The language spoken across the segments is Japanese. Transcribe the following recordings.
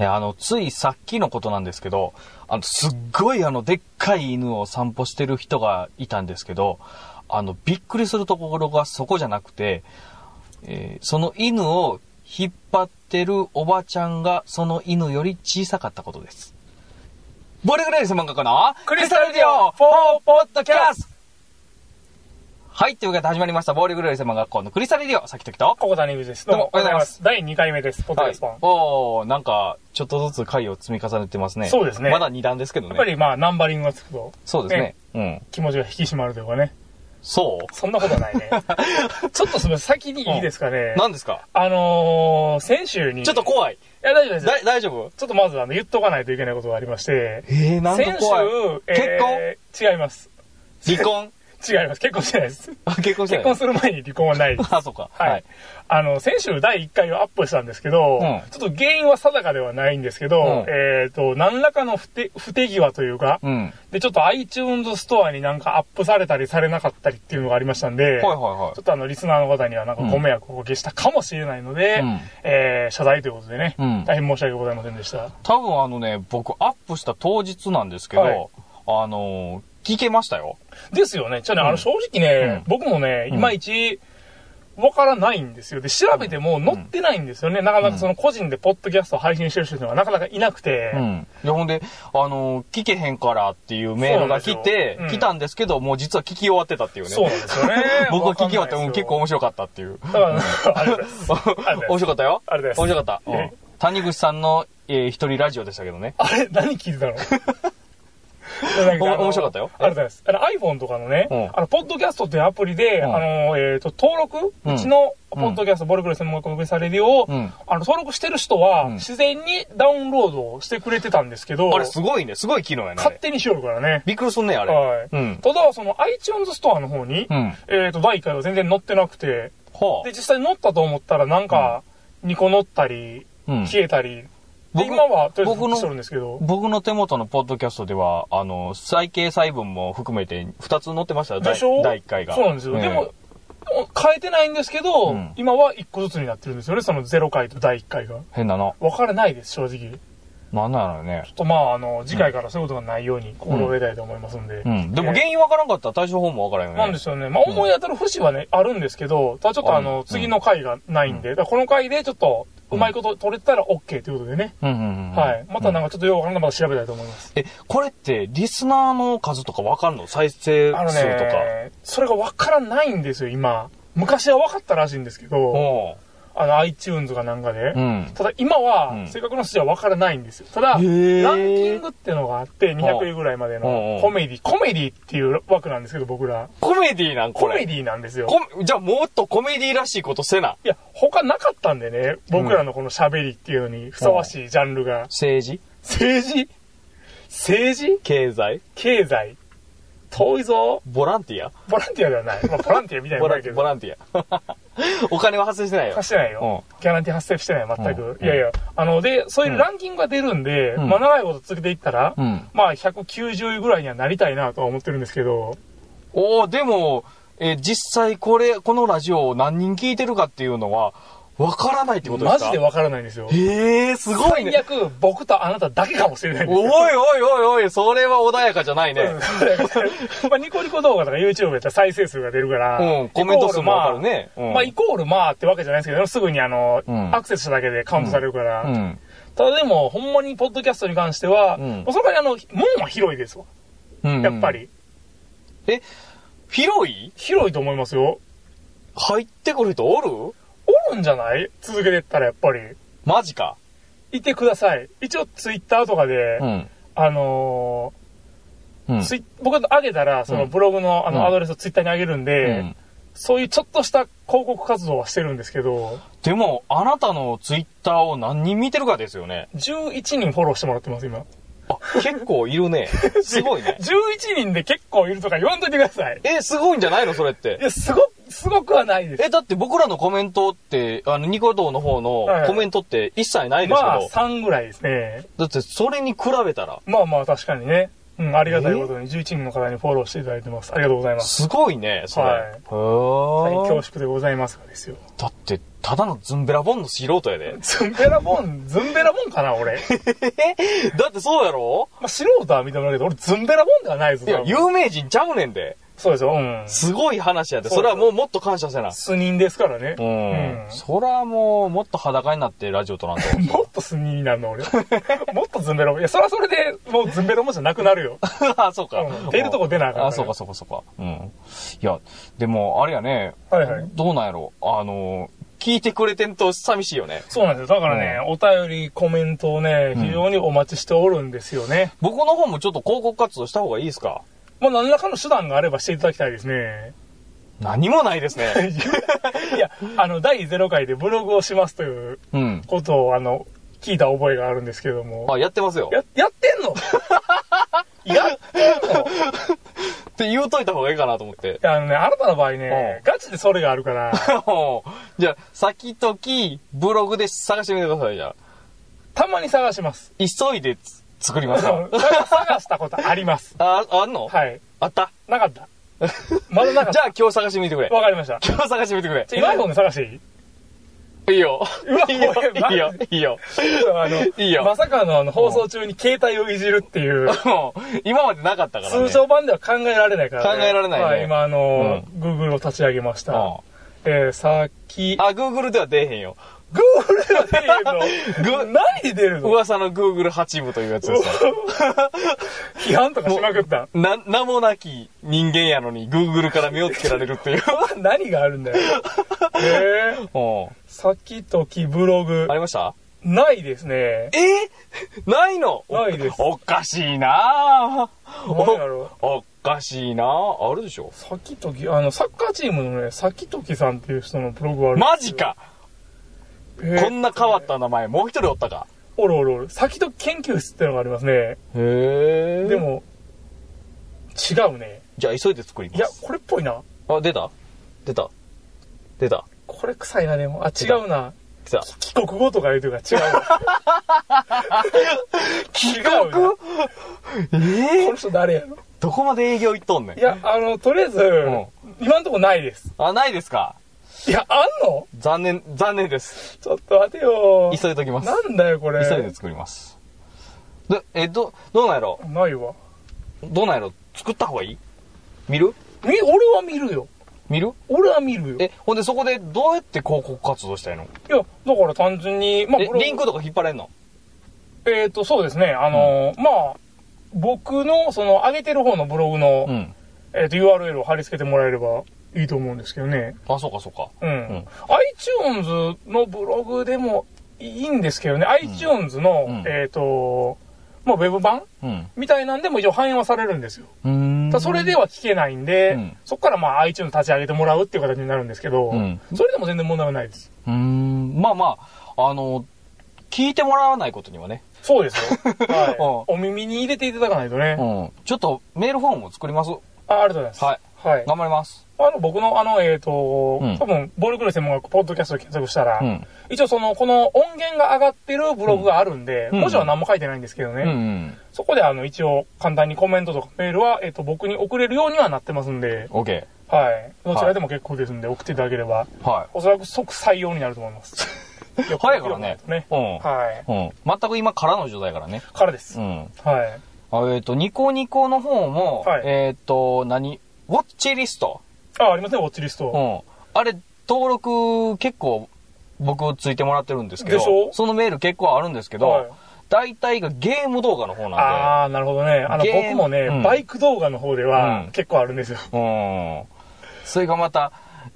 いや、あの、ついさっきのことなんですけど、あの、すっごいあの、でっかい犬を散歩してる人がいたんですけど、あの、びっくりするところがそこじゃなくて、えーその犬を引っ張ってるおばちゃんがその犬より小さかったことです。ボリグレイス漫画家の？クリスタルディオフォーポッドキャストはい、というわけで始まりました、ボーリグレイス漫画学校のクリスタルディオ、さきときと。ここ谷口です。どうも、おはようございます。第2回目です、ポッドキはいャスト版。。おー、なんか、ちょっとずつ回を積み重ねてますね。そうですねまだ2段ですけどね。やっぱりまあ、ナンバリングがつくと、そうですね。うん。気持ちが引き締まるというかね。そう？そんなことはないね。ちょっとすみません、先にいいですかね。何ですか？あのー、先週に。ちょっと怖い。いや、大丈夫です大丈夫？ちょっとまずあの、言っとかないといけないことがありまして。えー、なんか先週怖い。、えー、違います。離婚？違います。結婚してないです。あ、結婚してない結婚する前に離婚はないです。あ、そうか。はい。。あの、先週第1回をアップしたんですけど、うんちょっと原因は定かではないんですけど、うんえっ、と、何らかの不手不手際というか、うん。で、ちょっと iTunes ストアになんかアップされたりされなかったりっていうのがありましたんで、はいはいはいちょっとあの、リスナーの方にはなんかご迷惑をおかけしたかもしれないので、うんえー謝罪ということでね、うん大変申し訳ございませんでした。多分あのね、僕アップした当日なんですけど、はいあのー、聞けましたよ。ですよね。じゃあね、うんあの、正直ね、うん僕もね、うんいまいち、わからないんですよ。で、調べても載ってないんですよね。なかなかその個人でポッドキャストを配信してる人がなかなかいなくて、うん。いや、ほんで、あのー、聞けへんからっていうメールが来そうて、なんですようん来たんですけど、もう実は聞き終わってたっていうね。そうなんですよね 僕は聞き終わって、うん結構面白かったっていう。だから、ありがとうございます。面白かったよ。ありがとうございます面白かった。うんえ谷口さんの、えー一人ラジオでしたけどね。あれ？何聞いてたの？面白かったよありがとうございます。あの iPhone とかのね、うんあの、ポッドキャストっていうアプリで、うんあの、えっ、と、登録、ううんちのポッドキャスト、ボルクル専門学部されるよ、うんあの、登録してる人は、うん自然にダウンロードをしてくれてたんですけど、あれすごいね。すごい機能やね。勝手にしよるからね。びっくりすんね、あれ。はい。うん。ただ、その iTunes ストアの方に、うん。えっ、と、第1回は全然載ってなくて、はで、実際載ったと思ったら、なんか、2個載ったり。消えたり、で、僕今は、とりあえず僕のしてるんですけど、僕の手元のポッドキャストでは、あの、再掲載分も含めて2つ載ってましたよ。第でしょ？第1回が。そうなんですよ。ええでも、変えてないんですけど、うん今は1個ずつになってるんですよね、その0回と第1回が。変なの。分からないです、正直。ちょなんなのね。っとまあ、あの、次回からそういうことがないように心を得たいと思いますんで。うん。でもえ原因わからんかったら対処法もわからんよね。なんですよね。まあ、思い当たる節はね、あるんですけど、ただちょっとあの、次の回がないんで、だこの回でちょっと、うまいこと取れたら OK ということでね。うんうんうん。はい。またなんか。かちょっとよくわからないまた調べたいと思います。え、これって、リスナーの数とかわかんの？再生数とか。ね、それがわからないんですよ、今。昔は分かったらしいんですけど、あの、iTunes かなんかで。うん。ただ今は、うん正確な数字は分からないんですよ。ただ、ランキングってのがあって、200位ぐらいまでのコメディ、コメディっていう枠なんですけど、僕ら。コメディなん。コメディなんですよ。じゃあもっとコメディらしいことせな。いや、他なかったんでね、僕らのこの喋りっていうのにふさわしいジャンルが。政治？政治？政治？経済？経済遠いぞ。ボランティア？ボランティアではない。まあ、ボランティアみたいなボラもんだけど。ボランティア。お金は発生してないよ。発してないよ。ギャランティー発生してない、全く。うんいやいや、あの、で、そういうランキングが出るんで、うんまあ長いこと続けていったら、うん。まあ190位ぐらいにはなりたいなとは思ってるんですけど、おー、でも、えー実際これ、このラジオを何人聞いてるかっていうのは、わからないってことですか？マジでわからないんですよ。えー、すごいね。最悪、僕とあなただけかもしれないおいよ。おいおいおい、それは穏やかじゃないね。まあ、ニコニコ動画とか YouTube やったら再生数が出るから、うん、コメント数もわかるね。うんまあ、イコールまあってわけじゃないですけど、すぐにあの、うんアクセスしただけでカウントされるから、うん。ただでも、ほんまにポッドキャストに関しては、うんもうその代わりあの、門は広いですわ。うん。やっぱ。り。え、広い？広いと思いますよ。入ってくる人おる？んじゃない？続けてったらやっぱり。マジか。いてください。一応ツイッターとかで、うん。あのうんーツイ僕が上げたら、そのブログのあうんのアドレスをツイッターに上げるんで、うんそういうちょっとした広告活動はしてるんですけど、でも、あなたのツイッターを何人見てるかですよね。11人フォローしてもらってます、今。あ、結構いるね。すごいね。11人で結構いるとか言わんといてください。え、すごいんじゃないの？それってい。や、すご、すごくはないです。え、だって僕らのコメントって、あの、ニコ動の方のはいはいコメントって一切ないですけど、まあ、3ぐらいですね。だってそれに比べたら、まあまあ、確かにね。うん、ありがたいことに11人の方にフォローしていただいてます。ありがとうございます。すごいね、それ。はいへ大変恐ー縮でございますがですよ。だって、ただのズンベラボンの素人やで。ズンベラボン、ズンベラボンかな、俺。だってそうやろ？まあ、素人は認めるけど、俺ズンベラボンではないぞ。いや、有名人ちゃうねんで。そうですよ、うん。すごい話やで。それはもうもっと感謝せな。素人ですからね。うん。うんそらもう、もっと裸になってラジオとなんと。もっと素人になるの、俺。もっとズンベラボン。いや、それはそれで、もうズンベラボンじゃなくなるよ。あ、そうか。うん出るとこ出なあからあ、そうか、そうか、そうか。うん。いや、でも、あれやね。はいはいどうなんやろ。あの、聞いてくれてんと寂しいよね。そうなんですよ。だからね、お便り、コメントをね、うん非常にお待ちしておるんですよね。僕の方もちょっと広告活動した方がいいですか？まあ、何らかの手段があればしていただきたいですね。何もないですね。いや、あの、第0回でブログをしますといううん。ことを、あの、聞いた覚えがあるんですけども。あ、やってますよ。や、やってんの？やってんの？いって言うといた方がいいかなと思って。や、あのね、あなたの場合ね、ガチでそれがあるから、じゃあ、先々、ブログで探してみてください、じゃあ。たまに探します。急いでつ作りますか 探したことあります。あ、あんの？はい。あった？なかった。まだなかっ じゃあ今日探してみてくれた。。わかりました。今日探してみてくれ。じゃあ今 iPhone で探していい？いいよ。うわ いいよ。いいよ。いいよ。あの、いいよまさかのあの、放送中に携帯をいじるっていう、もう今までなかったからね。通常版では考えられないから、考えられないねはい、今あの、Google を立ち上げました。うんえー、さっき、あ、Google では出えへんよ。Google では出るの？何で出るの？噂の Google 8部というやつですよ。批判とかしまくった？な、名もなき人間やのに Google から目をつけられるっていう。何があるんだよ。えー、うん。さっきときブログあ、りました？ないですね。え？ないの？ないですおかしいなぁ何やろ？おおかしいなぁあるでしょさっきとき、あの、サッカーチームのね、さっきときさんっていう人のブログがある。マジかえーこんな変わった名前、もう一人おったか。おるおるおる。さっきとき研究室ってのがありますね。へえ。で、も、違うね。じゃあ急いで作ります。いや、これっぽいな。あ、出た出た出たこれ臭いな、でも。あ、違うな。来た。帰国語とか言うとか違うわ。帰違うなえこの人誰やろどこまで営業行っとんねん？い。や、あの、とりあえず、ん今んとこないです。あ、ないですかいや、あんの？残念、残念です。ちょっと待てよ。急いときます。なんだよ、これ。急いで作ります。で、え、ど、どうなんやろ？ないわ。どうなんやろ？作った方がいい？見る？み、俺は見るよ。見る？俺は見るよ。え、ほんでそこでどうやって広告活動したいの？いや、だから単純に、まあ、リンクとか引っ張れんの？えっ、と、そうですね。あのーまあ、僕の、その、上げてる方のブログの、うん。えっ、と、URL を貼り付けてもらえればいいと思うんですけどね。あ、そうかそうか。うん。ん iTunes のブログでもいいんですけどね、iTunes の、うんえっ、と、まあ、ウェブ版うん。みたいなんでも一応反映はされるんですよ。うーんそれでは聞けないんで、うんそこからまあ iTunes 立ち上げてもらうっていう形になるんですけど、うんそれでも全然問題はないです。うーん。まあまあ、あの、聞いてもらわないことにはね。そうですよ。はい。うお耳に入れていただかないとね。うん。ちょっとメールフォームを作ります。あありがとうございます。はい。はい。頑張ります。あの、僕の、あの、えっ、と、うん多分、暴力の専門学ポッドキャストで検索したら、うん。一応その、この音源が上がってるブログがあるんで、うん文字は何も書いてないんですけどね、うんうん。そこであの、一応、簡単にコメントとかメールは、えっ、と、僕に送れるようにはなってますんで、OK。はい。どちらでも結構ですんで、送っていただければ、はおそらく即採用になると思います。い。早いからね。ね。うん。はい。うん。全く今からの状態からね。からです。うん。はい。あえっ、と、ニコニコの方も、はいえっ、と、何？ウォッチリスト。あ、ありますね、ウォッチリスト。うん。あれ、登録結構僕ついてもらってるんですけでしょ？ど、そのメール結構あるんですけど、はい大体がゲーム動画の方なんああ、なるほどね。あの、僕もね、うんバイク動画の方ではうん結構あるんですよ。で、うん。それがまた、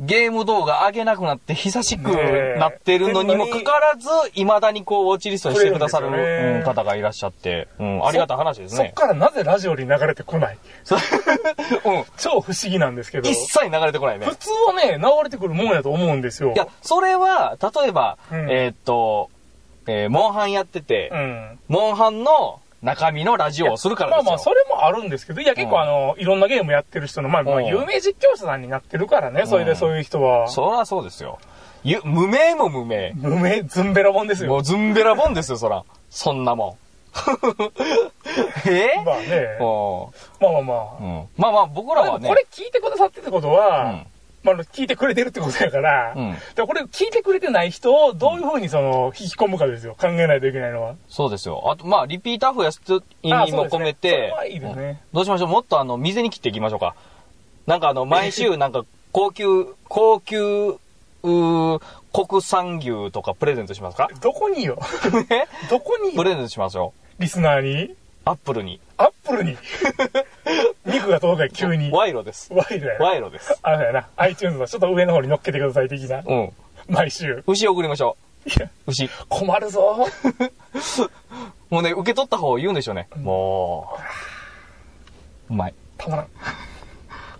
ゲーム動画上げなくなって久しくなってるのにもかかわらず、未だにこう、ウォッチリストにしてくださる、方がいらっしゃって、うん、ありがたい話ですそっね。からなぜラジオに流れてこない？うん。超不思議なんですけど。一切流れてこないね普。通はね、流れてくるもんやと思うんですよ。いや、それは、例えば、うんえーっと、えーモンハンやってて、うん。モンハンの中身のラジオをするからですよ。まあまあ、それもあるんですけど、いや、結構あの、いろんなゲームやってる人の、まあ、有名実況者さんになってるからね、それでそういう人は。そりゃそうですよ。ゆ無名も無名。無名、ズンベラボンですよ。もうズンベラボンですよ、そら。そんなも え？まあね。おまあまあまあ。うん。まあまあ、僕らはね。これ聞いてくださってってことは、まあ、聞いてくれてるってことやから、うんでこれ聞いてくれてない人をどういうふうにその、引き込むかですよ。考えないといけないのは。そうですよ。あと、まあ、リピーター増やす意味も込めていねうんどうしましょう？もっとあの、水に切っていきましょうか。なんかあの、毎週なんか、高級、高級、うー国産牛とかプレゼントしますか？どこによ？え どこにプレゼントしますよ。リスナーに？アップルに。アップルに 肉が届く急に。賄賂です。ワイドやな。賄賂です。あれだよな。iTunes のちょっと上の方に乗っけてください的な。うん。毎週。牛送りましょいや、う。牛。困るぞ。もうね、受け取った方言うんでしょうね。もう、うまい。たまらん。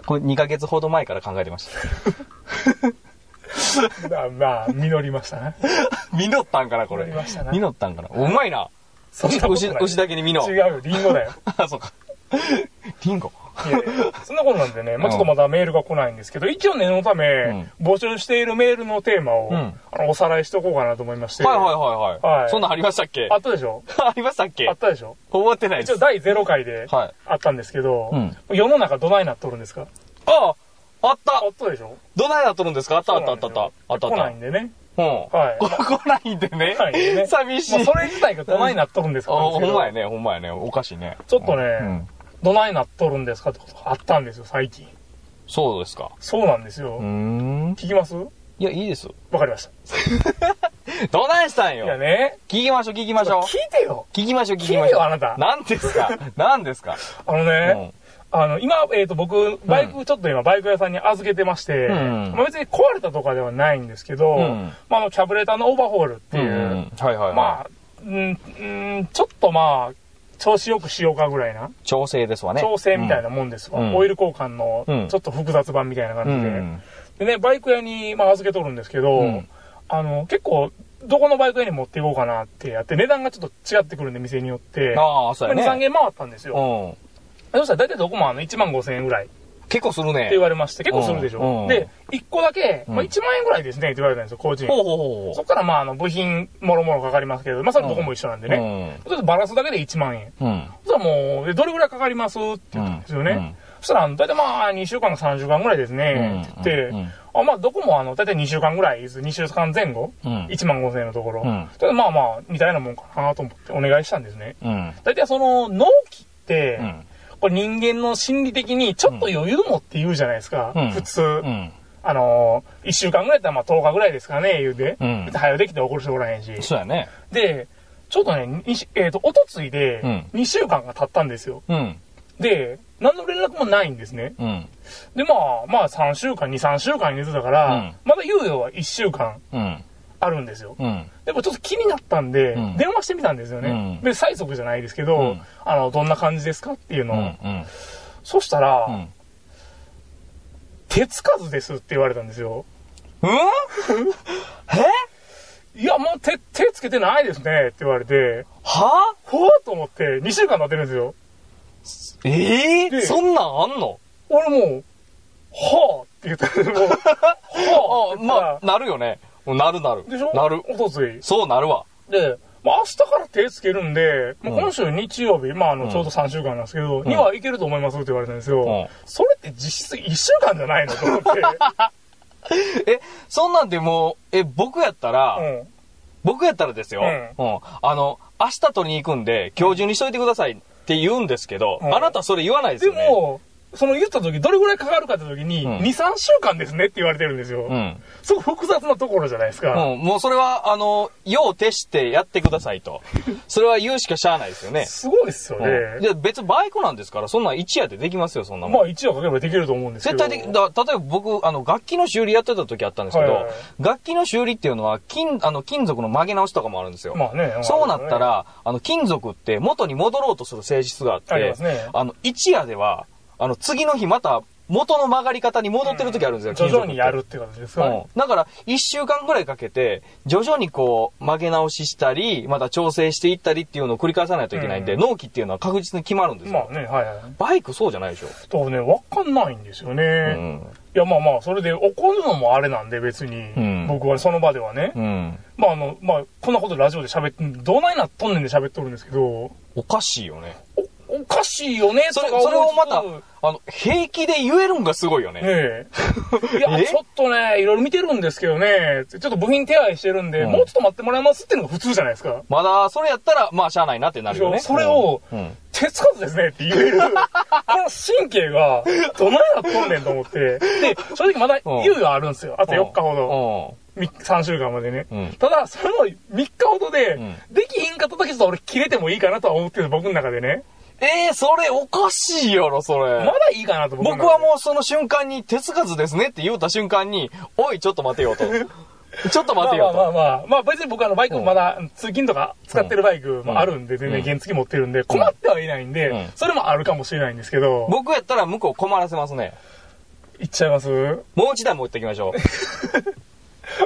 これ2ヶ月ほど前から考えてました。まあ、まあ、実りましたね。実ったんかな、これ。実りましたな実ったんかな。うまいな。そんなこと牛、ない牛だけに実の。違うよ、リンゴだよ。あ、そうか。リンゴ。いやいやそんなことなんでね、まあちょっとまだメールが来ないんですけど、一応念のため、ん募集しているメールのテーマを、うんあのおさらいしとこうかなと思いまして。はいはいはいはい。はいそんなんありましたっけ？あったでしょ？ありましたっけ？あったでしょ？覚えてないです。一応第0回ではい。あったんですけど、うん世の中どないなっとるんですか？ああったあったでしょ？どないなっとるんですか？あったあったあったあった。あったあった。来ないんでね。うん。はい来ないんでね。来ない寂しい。まあそれ自体がどないなっとるんですあ、かほんまやね、ほんまやね。おかしいね。ちょっとね、うん。どないなっとるんですかってことがあったんですよ、最近。そうですか。そうなんですよ。うーん。聞きます？いや、いいです。わかりました。どないしたんいやよ。ね、聞きましょう、聞きましょう。聞いてよ。聞きましょう、聞きましょう。よ、あなた。何ですか？何ですか？あのね、あの、今、えっ、と、僕、バイク、ちょっと今、バイク屋さんに預けてまして、うんまあ別に壊れたとかではないんですけど、うんまあ、あの、キャブレーターのオーバーホールっていう、うんうん。はいはいはい。まあ、うん、うん、ちょっとまあ、調子よくしようかぐらいな、調整ですわね。調整みたいなもんですわ。うんオイル交換のうん、ちょっと複雑版みたいなうん。う感じで。ん。でね、バイク屋に、まあ、預けとるんですけど、うんあの、結構、どこのバイク屋に持っていこうかなってやって、値段がちょっと違ってくるんで、店によって。ああ、そうやまあ2、3ね。軒回ったんですよ。うん。そしたら大体どこもあの1万5千円ぐらいって結構するね。言われまして、結構するでしょ。うんうんで、1個だけ、うんまあ、1万円ぐらいですねって言われたんですよ、工事ほうほうほうそっからまあ、あの、部品、もろもろかかりますけど、まあ、それどこも一緒なんでね。ね。ちょっとバラすだけで1万円。うん。うん。そしたらもう、でどれぐらいかかります？って言ったんですよね。うんそしたら、大体まあ、2週間か3週間ぐらいですね、って言って、うんうんあまあ、どこもあの、大体2週間ぐらいです、2週間前後、うん1万5千円のところ。うんまあまあ、似たようなもんかなと思ってお願いしたんですね。うん。大体その、納期って、うん。これ人間の心理的にちょっと余裕もって言うじゃないですか。うん普通。うん。あのー、1週間ぐらいだったらまあ10日ぐらいですかね、言うて。うん別に早くできて怒る人おらへんし。そうやね。で、ちょっとね、えっ、と、おとついでうん2週間が経ったんですよ。うん。で、何の連絡もないんですね。うん。で、まあ、まあ3週間、2、3週間に寝てたから、うんまだ猶予は1週間うん。あるんですよ。うん。でもちょっと気になったんで、うん電話してみたんですよね。うんで、催促じゃないですけど、うんあの、どんな感じですかっていうのを。うん。うん。そしたら、うん。手つかずですって言われたんですよ。うん？いや、もう手、手つけてないですねって言われて、は？ほわっと思って2週間経ってるんですよ。ええでそんなんあんの？俺もう、はぁって言ったら、もう、はぁあまあ、なるよね。なるなる。でしょ？なる。おとつい。そうなるわ。で、まあ明日から手つけるんで、もう今週日曜日、まああの、うんちょうど3週間なんですけど、んにはいけると思いますって言われたんですよ。うんそれって実質1週間じゃないの？と思って。え、そんなんでもう、え、僕やったら、うん。僕やったらですよ、ううん。あの、明日取りに行くんで、今日中にしといてくださいって言うんですけど、うんあなたそれ言わないですでよね。も、その言った時、どれぐらいかかるかって時に、うん2、3週間ですねって言われてるんですよ。うん。すごく複雑なところじゃないですか。うん。もうそれは、あの、用を徹してやってくださいと。それは言うしかしゃあないですよね。すごいっすよね。うん。で、別バイクなんですから、そんなん一夜でできますよ、そんなもん。まあ一応かければできると思うんですけど。絶対的、だ例えば僕、あの、楽器の修理やってた時あったんですけど、はいはいはい楽器の修理っていうのは、金、あの、金属の曲げ直しとかもあるんですよ。まあね。そうなったまあら、あの、金属って元に戻ろうとする性質があって、あねあの、一夜では、あの、次の日また元の曲がり方に戻ってる時あるんですよ、徐々にやる。るって形ですか、うん。だから、一週間ぐらいかけて、徐々にこう、曲げ直ししたり、また調整していったりっていうのを繰り返さないといけないんで、うん納期っていうのは確実に決まるんですよ。まあね、はいはい。バイクそうじゃないでしょ。とね、わかんないんですよね。うん。いや、まあまあ、それで怒るのもあれなんで、別に。ん僕はその場ではね。うん。まああの、まあ、こんなことラジオで喋って、どないなっとんねんで喋っとるんですけど、おかしいよね。おかしいよね、それ、とかそれをまたあの、平気で言えるんがすごいよね。ええ。いや、え？ちょっとね、いろいろ見てるんですけどね、ちょっと部品手配してるんで、うんもうちょっと待ってもらいますっていうのが普通じゃないですか。まだ、それやったら、まあ、しゃあないなってなるよね。それをうんうん手つかずですねって言える、この神経が、どないなっとんねんと思って。で、正直まだ猶予あるんですよ。あと4日ほど。み3週間までね。うんただ、その3日ほどで、んできひんかった時ちょっと俺切れてもいいかなとは思ってる僕の中でね。えー、それおかしいやろ、それ。まだいいかなと僕僕はもうその瞬間に手つかずですねって言うた瞬間に、おい、ちょっと待てよと。ちょっと待てよと。まあまあまあ。まあ、まあ別に僕あのバイクもまだ通勤とか使ってるバイクもあるんで、全然原付持ってるんで、困ってはいないんで、うん。それもあるかもしれないんですけど、僕やったら向こう困らせますね。行っちゃいます？もう一台持ってきましょ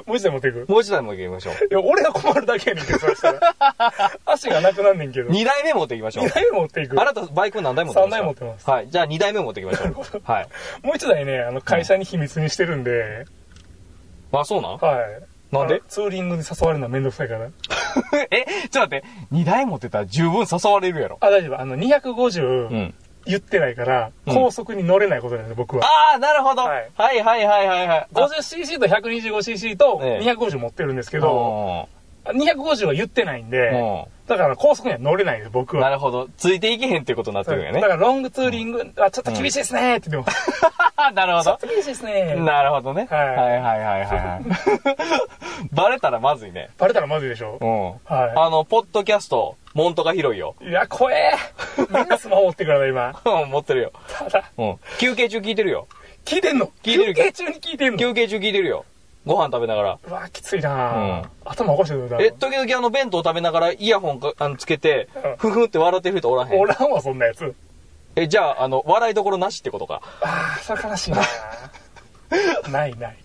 もう一台持っていく？う。もう一台持ってきましょう。いや、俺が困るだけやねんけど、そしたら。足がなくなんねんけど。二台目持ってきましょう二。台目持っていく？あなたバイク何台持ってますか？三台持ってますはい。じゃあ二台目持ってきましょう。はい。もう一台ね、あの、会社に秘密にしてるんで、あ、そうなん？はい。なんで？ツーリングに誘われるのはめんどくさいから。え、ちょっと待って。二台持ってたら十分誘われるやろ。あ、大丈夫。あの、う250ん。言ってないから、うん高速に乗れないことなんですよ、僕は。ああ、なるほど。ははいいはいはいはいはい。50cc と 125cc とええ250持ってるんですけど、250は言ってないんうん。で、うん。だから高速には乗れないです、僕は。なるほど。ついていけへんってことになってるんやねだか。らロングツーリング、あ、ちょっと厳しいですねって言ってます。なるほどちょっと。厳しいですね。なるほどね。はいはいはいはいはいはい。バレたらまずいね。バレたらまずいでしょう。ん。はあの、ポッドキャスト、モントが広いよ。い。いや、怖え。みんなスマホ持ってくからな、今。う ん持ってるよ。ただ、うん。休憩中聞いてるよ。聞いてんの？聞いてる休憩中に聞いてんの？休憩中聞いてるよ。ご飯食べながら。うわ、きついなうん頭おかしいぞ、え、時々あの、弁当食べながらイヤホンかあのつけてうん、ふふって笑ってる人おらへん。おらんわ、そんなやつ。え、じゃあ、あの、笑いどころなしってことか。ああ、それ悲しいな ないない。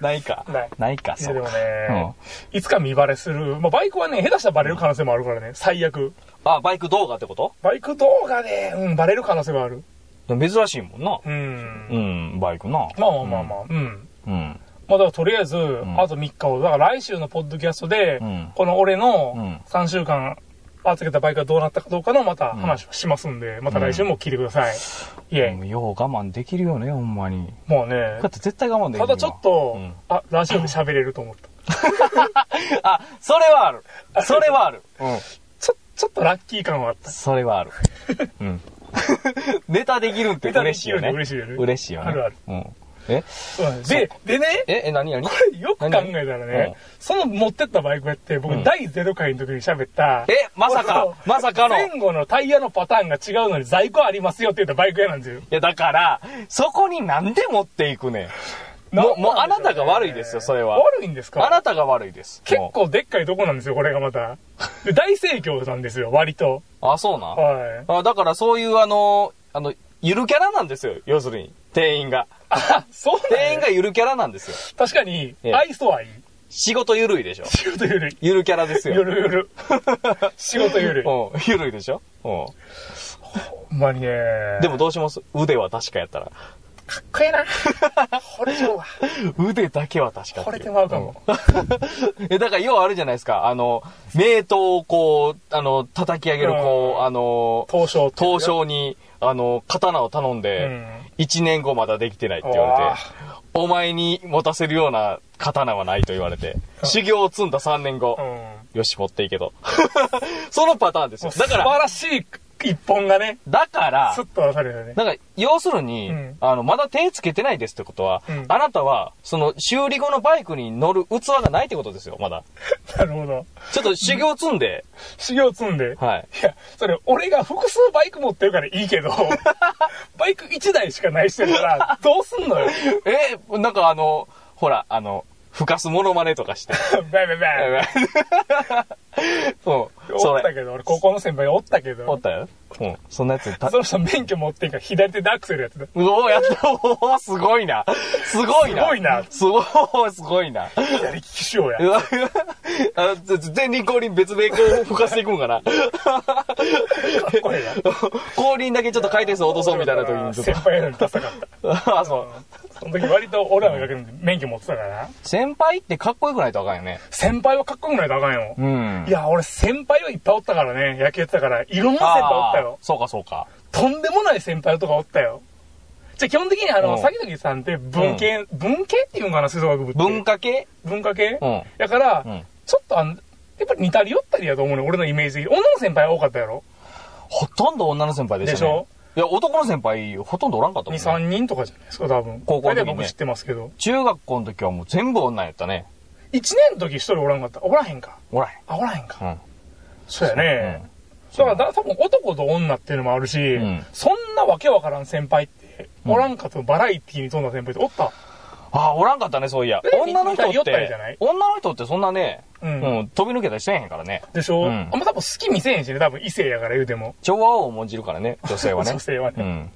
ないか。ないないか、そうでもね、いつか見バレする。まあ、バイクはね、下手したらバレる可能性もあるからね、最悪。あ、バイク動画ってこと？バイク動画で、うん、バレる可能性はある。珍しいもんな。うん。うん、バイクな。まあまあまあまあ、うん。うん。まあだからとりあえず、んあと3日ほど。だから来週のポッドキャストで、うんこの俺うのん3週間預けたバイクがどうなったかどうかのまた話をしますんで、また来週も聞いてください。いえ、もうよう我慢できるよね、ほんまに。もうねだっ、て絶対我慢できるよただちょっと、うんあ、ラジオで喋れると思った。あ、それはある。それはある。うん。ちょ、ちょっとラッキー感はあった。それはある。うん。ネタできるって嬉しいよね。嬉しいよね嬉しいよね。あるあるうん。ですで、でね、え、え、何何？これよく考えたらうんね、その持ってったバイクやって、僕、うん第0回の時に喋った、え、まさか、まさかの？い前後のタイヤのパターンが違うのに在庫ありますよって言ったバイク屋なんですよ。や、だから、そこになんで持っていくねん？もう、もうあなたが悪いですよ、それは。悪いんですか？あなたが悪いです。結も構でっかいとこなんですよ、これがまた。で、大盛況なんですよ、割と。う。あ、そうなん？はい。あだからそういうあの、あの、ゆるキャラなんですよ、要するに。店員が。あ、そうなん店員がゆるキャラなんですよ。確かにええ、愛想はいい。仕事ゆるいでしょ。仕事ゆるい。ゆるキャラですよ。ゆるゆる。仕事ゆるい。ほうん、ゆるいでしょ？うんまにね。でもどうします？腕は確かやったら。かっこええな。惚れちゃうわ。腕だけは確かっていう惚れてまうかも。うん え、だから要はあるじゃないですか。あの、名刀をこう、あの、叩き上げる、こう、うんあの、東証っていう東証に、あの、刀を頼んうでん、1年後まだできてないって言われて、お前に持たせるような刀はないと言われて、修行を積んだ3年後う、ん。よし、持っていけと。そのパターンですよ。だか素晴ら、らしい一本がね、だからスッ、と出されるよね。なんか、要するに、うんあの、まだ手つけてないですってことは、うんあなたは、その、修理後のバイクに乗る器がないってことですよ、まだ。なるほど。ちょっと修行積んで、修行積んで。はい。いや、それ、俺が複数バイク持ってるからいいけど、バイク1台しかないしてるから、どうすんのよ。え、なんかあの、ほら、あの、ふかすモノマネとかして。バイバイバイ。うん、それ。おったけど、俺高校の先輩おったけど、おったよ。うん、そんなやつ、たその人免許持ってんから左手でアクセルやってた。うおー、やった、おー、すごいな。すごいな。すごいなすごい、すごいな。左利きしようや あぜ前輪後輪別々こう吹かしていくんかな。かっこいいな。後輪だけちょっと回転数落とそうみたいな時にちょっ先輩なのにダサかった。と。あ、そう。その時割と俺らの学年で免許持ってたからな。先輩ってかっこよくないとあかんよね。先輩はかっこよくないとあかんよ。うん。いや、俺先輩はいっぱいおったからね、野球やってたから、いろんな先輩おったよ。そうかそうか。とんでもない先輩とかおったよ。じゃあ基本的にあの、うんさきときさんって文系、文系っていうんかな、吹奏楽部って。文化系？文化系？うん。だから、うんちょっとあの、やっぱり似たり寄ったりやと思うね、俺のイメージ的に。女の先輩多かったやろ？ほとんど女の先輩でしたね。でしょ？いや、男の先輩ほとんどおらんかったもん、?2、ね。3人とかじゃないですか、多分。高校の時ね僕知ってますけど。中学校の時はもう全部女やったね。1年の時一人おらんかった。おらへんか。おらへん。あ、おらへんか。うん。そうやね。だからだ多分男と女っていうのもあるし、うんそんなわけわからん先輩って、おらんかとバラエティーに富んだ先輩っておった。ああ、おらんかったね、そういやえ。女の人って女の人ってそんなね、う。うんん、飛び抜けたりしてへんからね。でしょ、うんあんま多分好き見せへんしね、多分異性やから言うても。調和を重んじるからね、女性はね。女性はね。うん。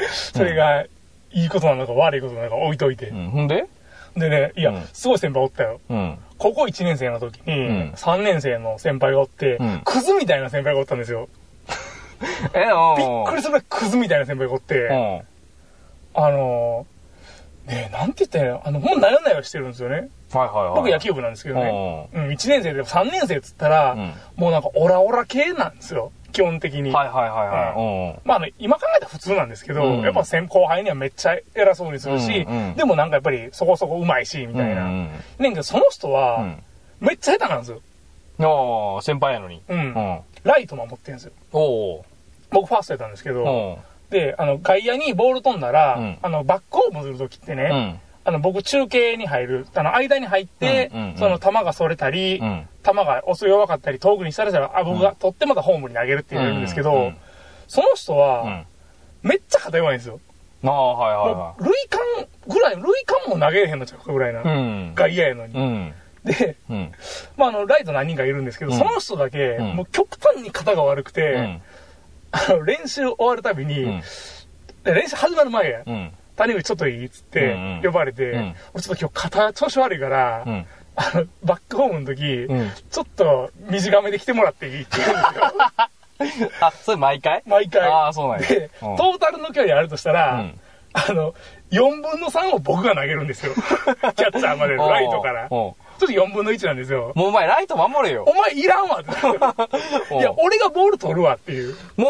それが、いいことなのか悪いことなのか置いといて。うん。ほんで？でね、いや、うんすごい先輩おったよ。うん。高校1年生の時に、ん3年生の先輩がおって、うんクズみたいな先輩がおったんですよ。え、びうん。っくりするぐらいクズみたいな先輩がおって、うん。あのー、ねえ、なんて言ったらいいの？あの、ほんまなよなよしてるんですよね。はいはいはい。僕野球部なんですけどね。うん、1年生で3年生っつったら、うんもうなんかオラオラ系なんですよ。基本的に。はいはいはいはい。まあ、あの、今考えたら普通なんですけど、うんやっぱ先後輩にはめっちゃ偉そうにするし、うんうんでもなんかやっぱりそこそこ上手いし、みうん。たいな。うんねんけど、その人は、うん。めっちゃ下手なんですよ。うん。ああ、先輩やのに。うん。うん。ライト守ってるんですよ。おお。僕ファーストやったんですけど、うん。で、あの、外野にボール飛んだら、うんあの、バックホームするときってね、うん。あの、僕中継に入る、あの、間に入って、うんうんうんその球がそれたり、うん。球が遅弱かったり、遠くにしたらしたら、あ、僕が取ってまたホームに投げるって言われるんですけど、うんうんその人は、うん。めっちゃ肩弱いんですよ。ああ、はいはいはもう、塁間ぐらい、塁間も投げれへんのちゃうかぐらいな。い。うん。外野やのに。うん。で、うん。まあ、あの、ライト何人かいるんですけど、うんその人だけ、うんもう極端に肩が悪くて、うん。あ の練習終わるたびに、うん。で練習始まる前や、うん。谷口ちょっといいっつってうんうん呼ばれて、うん俺ちょっと今日肩調子悪いから、うん。あの、バックホームの時、うん。ちょっと短めで来てもらっていいって言うんですよ。あ、それ毎回？毎回。ああ、そうなんや。で、うんトータルの距離あるとしたら、うんあの、4分の3を僕が投げるんですよ。キャッチャーまでのライトから。うっと4分の1なんですよ。もうお前ライト守れよお。前いらんわ いや、俺がボール取るわっていう。も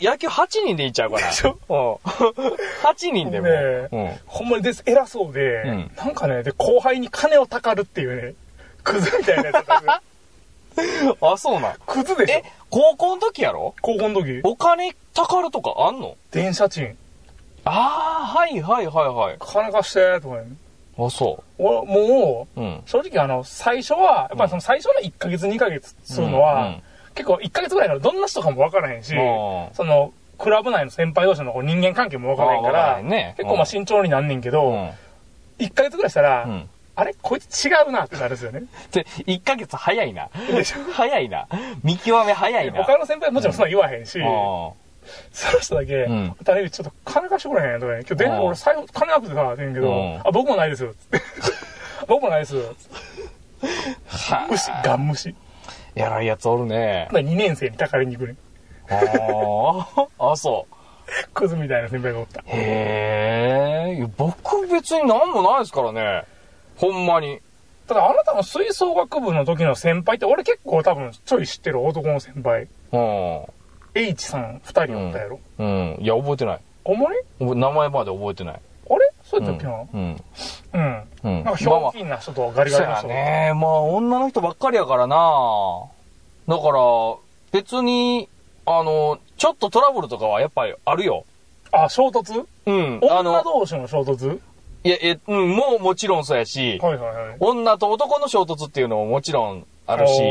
う、野球8人でいっちゃうから。でしょうん。8人でもねう。ほんまにです、偉そうで、うんなんかね、で、後輩に金をたかるっていうね、クズみたいなやつ。あ、そうなん。クズでしょえ、高校の時やろ？高校の時、お金たかるとかあんの？電車賃、ああ、はいはいはいはい。金貸して、とかね。あ、そ俺、もう、う。うん。正直あの、最初は、やっぱりその最初の1ヶ月2ヶ月するのは、うんうん結構1ヶ月ぐらいのどんな人かもわからへんし、うんその、クラブ内の先輩同士の人間関係もわからへんから結構まあ慎重になんねんけど、うん。1ヶ月ぐらいしたら、うん。あれこいつ違うなってなるんですよね。で、1ヶ月早いな。早いな。見極め早いな。他の先輩はもちろんそんな言わへんし、あその人だけ、うん谷口ちょっと金貸してくれへんとかね、今日電話うん俺財布金なくてさ、って言うんけど、うんあ、僕もないですよ、つって。僕もないですよ、つってあ。は虫、ガン虫。あ。やらいやつおるね。2年生にたかりに行くね。ああ。あ、そう。クズみたいな先輩がおった。へえ。僕別になんもないですからね。ほんまに。ただあなたの吹奏楽部の時の先輩って、俺結構多分ちょい知ってる男の先輩。うん。H さん2人おったやろ？うん。いや、覚えてない。おもれ覚え名前まで覚えてない。あれ？そううんやったっけな、うん。うん。うん。なんかひょうきんな人とガリガリの人。ね。まあ、女の人ばっかりやからな。だから、別に、あの、ちょっとトラブルとかはやっぱりあるよ。あ、衝突？うん。あ女の、同士の衝突？いや、え、うん、もうもちろんそうやし、はいはいはい。女と男の衝突っていうのももちろんあるし、う、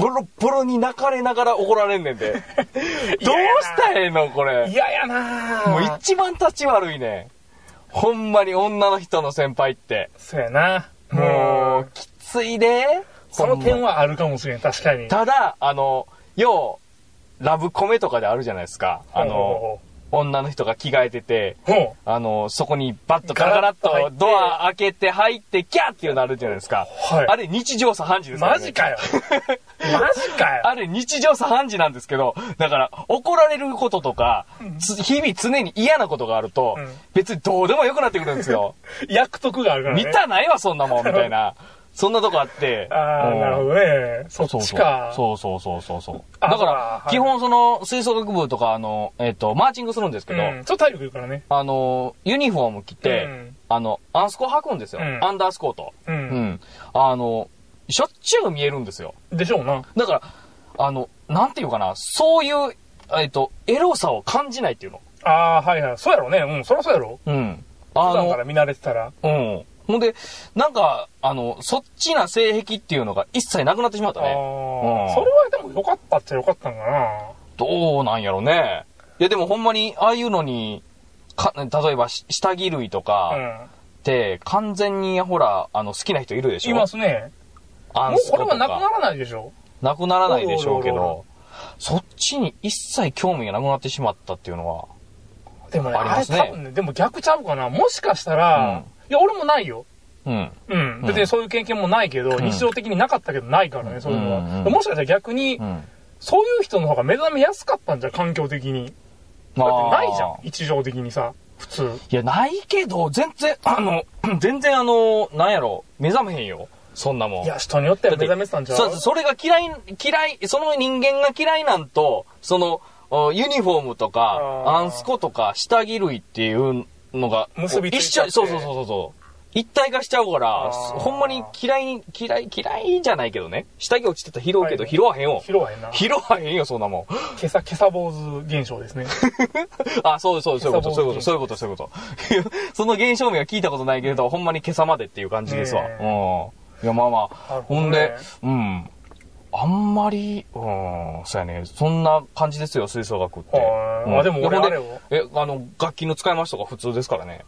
ボロボロに泣かれながら怒られんねんで。どうしたらええのこれ。嫌やなもう一番立ち悪いね。ほんまに女の人の先輩って。そうやな。もう、きついで。その点は。はあるかもしれん、確かに。ただ、あの、よう、ラブコメとかであるじゃないですか。あの、ほ女の人が着替えてて、あの、そこにバッとガラガラっとドア開けて入って、キャーっていうのあるじゃないですか。はいあれ日常茶飯事でうすから、ね。マジかよ。マジかよ。あれ日常茶飯事なんですけど、だから怒られることとか、つ日々常に嫌なことがあると、うん別にどうでもよくなってくるんですよ。役得があるからね。見たないわ、そんなもん、みたいな。そんなとこあって。ああ、うんなるほどね。そっちか。そうそうそうそうそう。あだから、はい基本その、吹奏楽部とか、あの、えっ、と、マーチングするんですけど、うん。ちょっと体力いるからね。あの、ユニフォーム着て、うんあの、アンスコ履くんですよ。うんアンダースコート。う。うんん。あの、しょっちゅう見えるんですよ。でしょうな。だから、あの、なんていうかな、そういう、えっ、と、エロさを感じないっていうの。ああ、はいはい。そうやろね。うん、そりゃそうやろ。うん。あの普段から、見慣れてたら。うん。ほんで、なんか、あの、そっちな性癖っていうのが一切なくなってしまったああ、ね。それはでも良かったっちゃ良かったんかな。どうなんやろね。いや、でもほんまに、ああいうのに、か、例えばし下着類とかうん。って、完全に、ほら、あの、好きな人いるでしょ？いますね。アもうことれはなくならないでしょ？なくならないでしょうけど、そっちに一切興味がなくなってしまったっていうのは、でもね、ありますね多分ね、でも逆ちゃうかな。もしかしたら、いや、俺もないよ。うん。うん。別にそういう経験もないけど、ん日常的になかったけどないからね、そういうのは。うんうんもしかしたら逆にう、ん。そういう人の方が目覚めやすかったんじゃん、環境的に。だってないじゃん、日常的にさ、普通。いや、ないけど、全然、あの、全然あの、なんやろ、目覚めへんよ。そんなもん。いや、人によっては目覚めてたんじゃん。そうそれが嫌い、嫌い、その人間が嫌いなんと、その、おユニフォームとか、アンスコとか、下着類っていうのが、結びつい一緒、ちゃってそうそうそうそう。一体化しちゃうからほんまに嫌いに、嫌い、嫌いじゃないけどね。下着落ちてたら拾うけど、はい拾わへんよ。拾わへんな。拾わへんよ、そんなもん。今朝、今朝坊主現象ですね。あ、そうそう、そういうこと、そういうこと、そういうこと、そういうこと。その現象名は聞いたことないけれど、ほんまに今朝までっていう感じですわ。ねうん。いや、まあまあ。ほんで、うん。あんまり、うん、そうやね。そんな感じですよ、吹奏楽って。うん、あ、でも俺あれえ、あの、楽器の使い回しとか普通ですからね。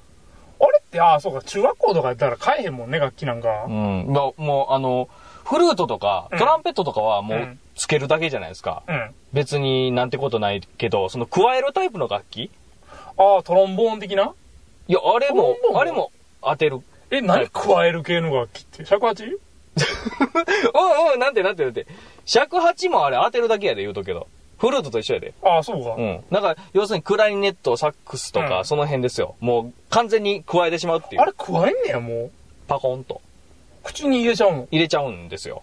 あれって、ああ、そうか、中学校とかやったら買えへんもんね、楽器なんか。うん。だもう、あの、フルートとか、トランペットとかはもう、つけるだけじゃないですか。うん。別になんてことないけど、その、加えるタイプの楽器？ああ、トロンボーン的な？いや、あれも、あれも当てる。え、何加える系の楽器って？尺八？おいおい、なんてなんてなんて。尺八もあれ当てるだけやで、言うとけど。フルートと一緒やで。ああ、そうか。うん。なんか、要するにクラリネット、サックスとか、その辺ですよ。もう、完全に加えてしまうっていう。あれ加えんねや、もう。パコンと。口に入れちゃうの？入れちゃうんですよ。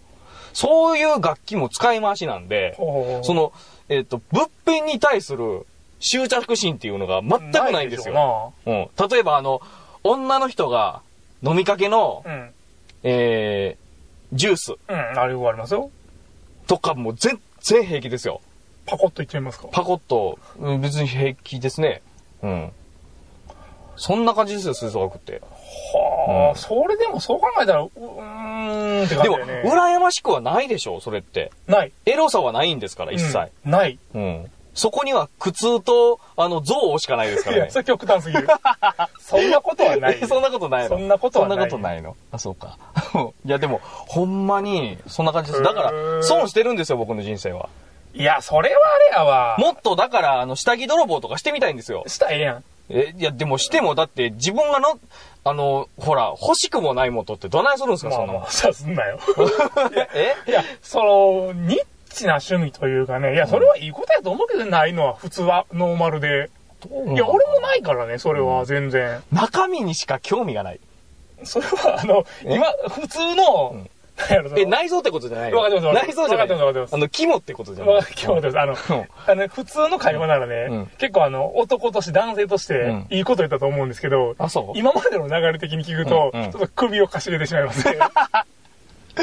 そういう楽器も使い回しなんで、その、えっ、と、物品に対する執着心っていうのが全くないんですよ。うん。例えば、あの、女の人が飲みかけの、えうん。えジュースうん、あれはありますよ。とかも全然平気ですよ。パコッといっちゃいますか？パコッと、うん別に平気ですね。うん。そんな感じですよ、吹奏楽って。はあ、うんそれでもそう考えたら、ううーんって感でも、じだよね。羨ましくはないでしょ、それって。ない。エロさはないんですから、一切。うんない。うん。そこには苦痛と、あの、憎悪しかないですかいらねや、。それ極端すぎる。そんなことはない。えそんなことないのそんなことはないそんなことないのあ、そうか。いや、でも、ほんまに、そんな感じです。だから損してるんですよ、僕の人生は。いや、それはあれやわ。もっと、だから、あの、下着泥棒とかしてみたいんですよ。したらええやん。え、いや、でもしても、だって、自分がの、あの、ほら、欲しくもないもとってどないするんですか、そんなもんすんなよ。え？いや、その、ニッチな趣味というかね、いや、それはいいことやと思うけど、ないのは普通は。ノーマルで。いや、俺もないからね、それは全然。中身にしか興味がない。それは、あの、え？今、普通の、え、内臓ってことじゃないわかってます。内臓じゃない。わかってますわかってます。あの、肝ってことじゃない。わか今日です。あの、うん。あの、普通の会話ならね、うん。結構あの、男として男性としてうん、いいこと言ったと思うんですけど、あ、そう？今までの流れ的に聞くと、ちょっと首をかしげてしまいますね。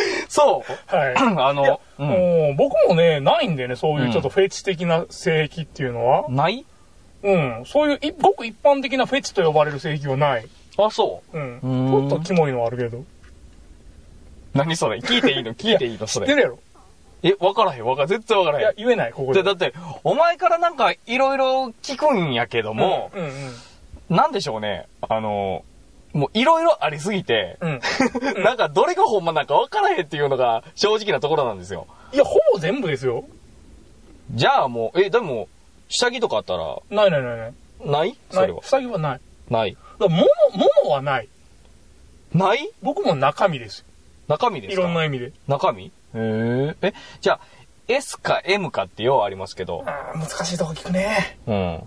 そうはい。あいやの、うん。もう僕もね、ないんでね、そういうちょっとフェチ的な性癖っていうのは。ない？うん。そういうい、ごく一般的なフェチと呼ばれる性癖はない。あ、そう。うん。ちんょっとキモいのはあるけど。何それ？聞いていいの？聞いていいの？それ。知ってるやろえ、わからへんわからん。絶対わからいやへん、。言えない、ここで、で。だって、お前からなんかいろいろ聞くんやけども、うん、うん、なんでしょうね。あの、もういろいろありすぎて、うん。うん。なんかどれがほんまなんかわからへんっていうのが正直なところなんですよ。いや、ほぼ全部ですよ。じゃあもう、え、でも、下着とかあったら、ないないないない。ない？それは。。下着はない。ない。だから物、物はない。ない？僕も中身です。中身ですか？いろんな意味で。中身？へえ。え、じゃあ、S か M かってようありますけど。あー難しいとこ聞くね。うん。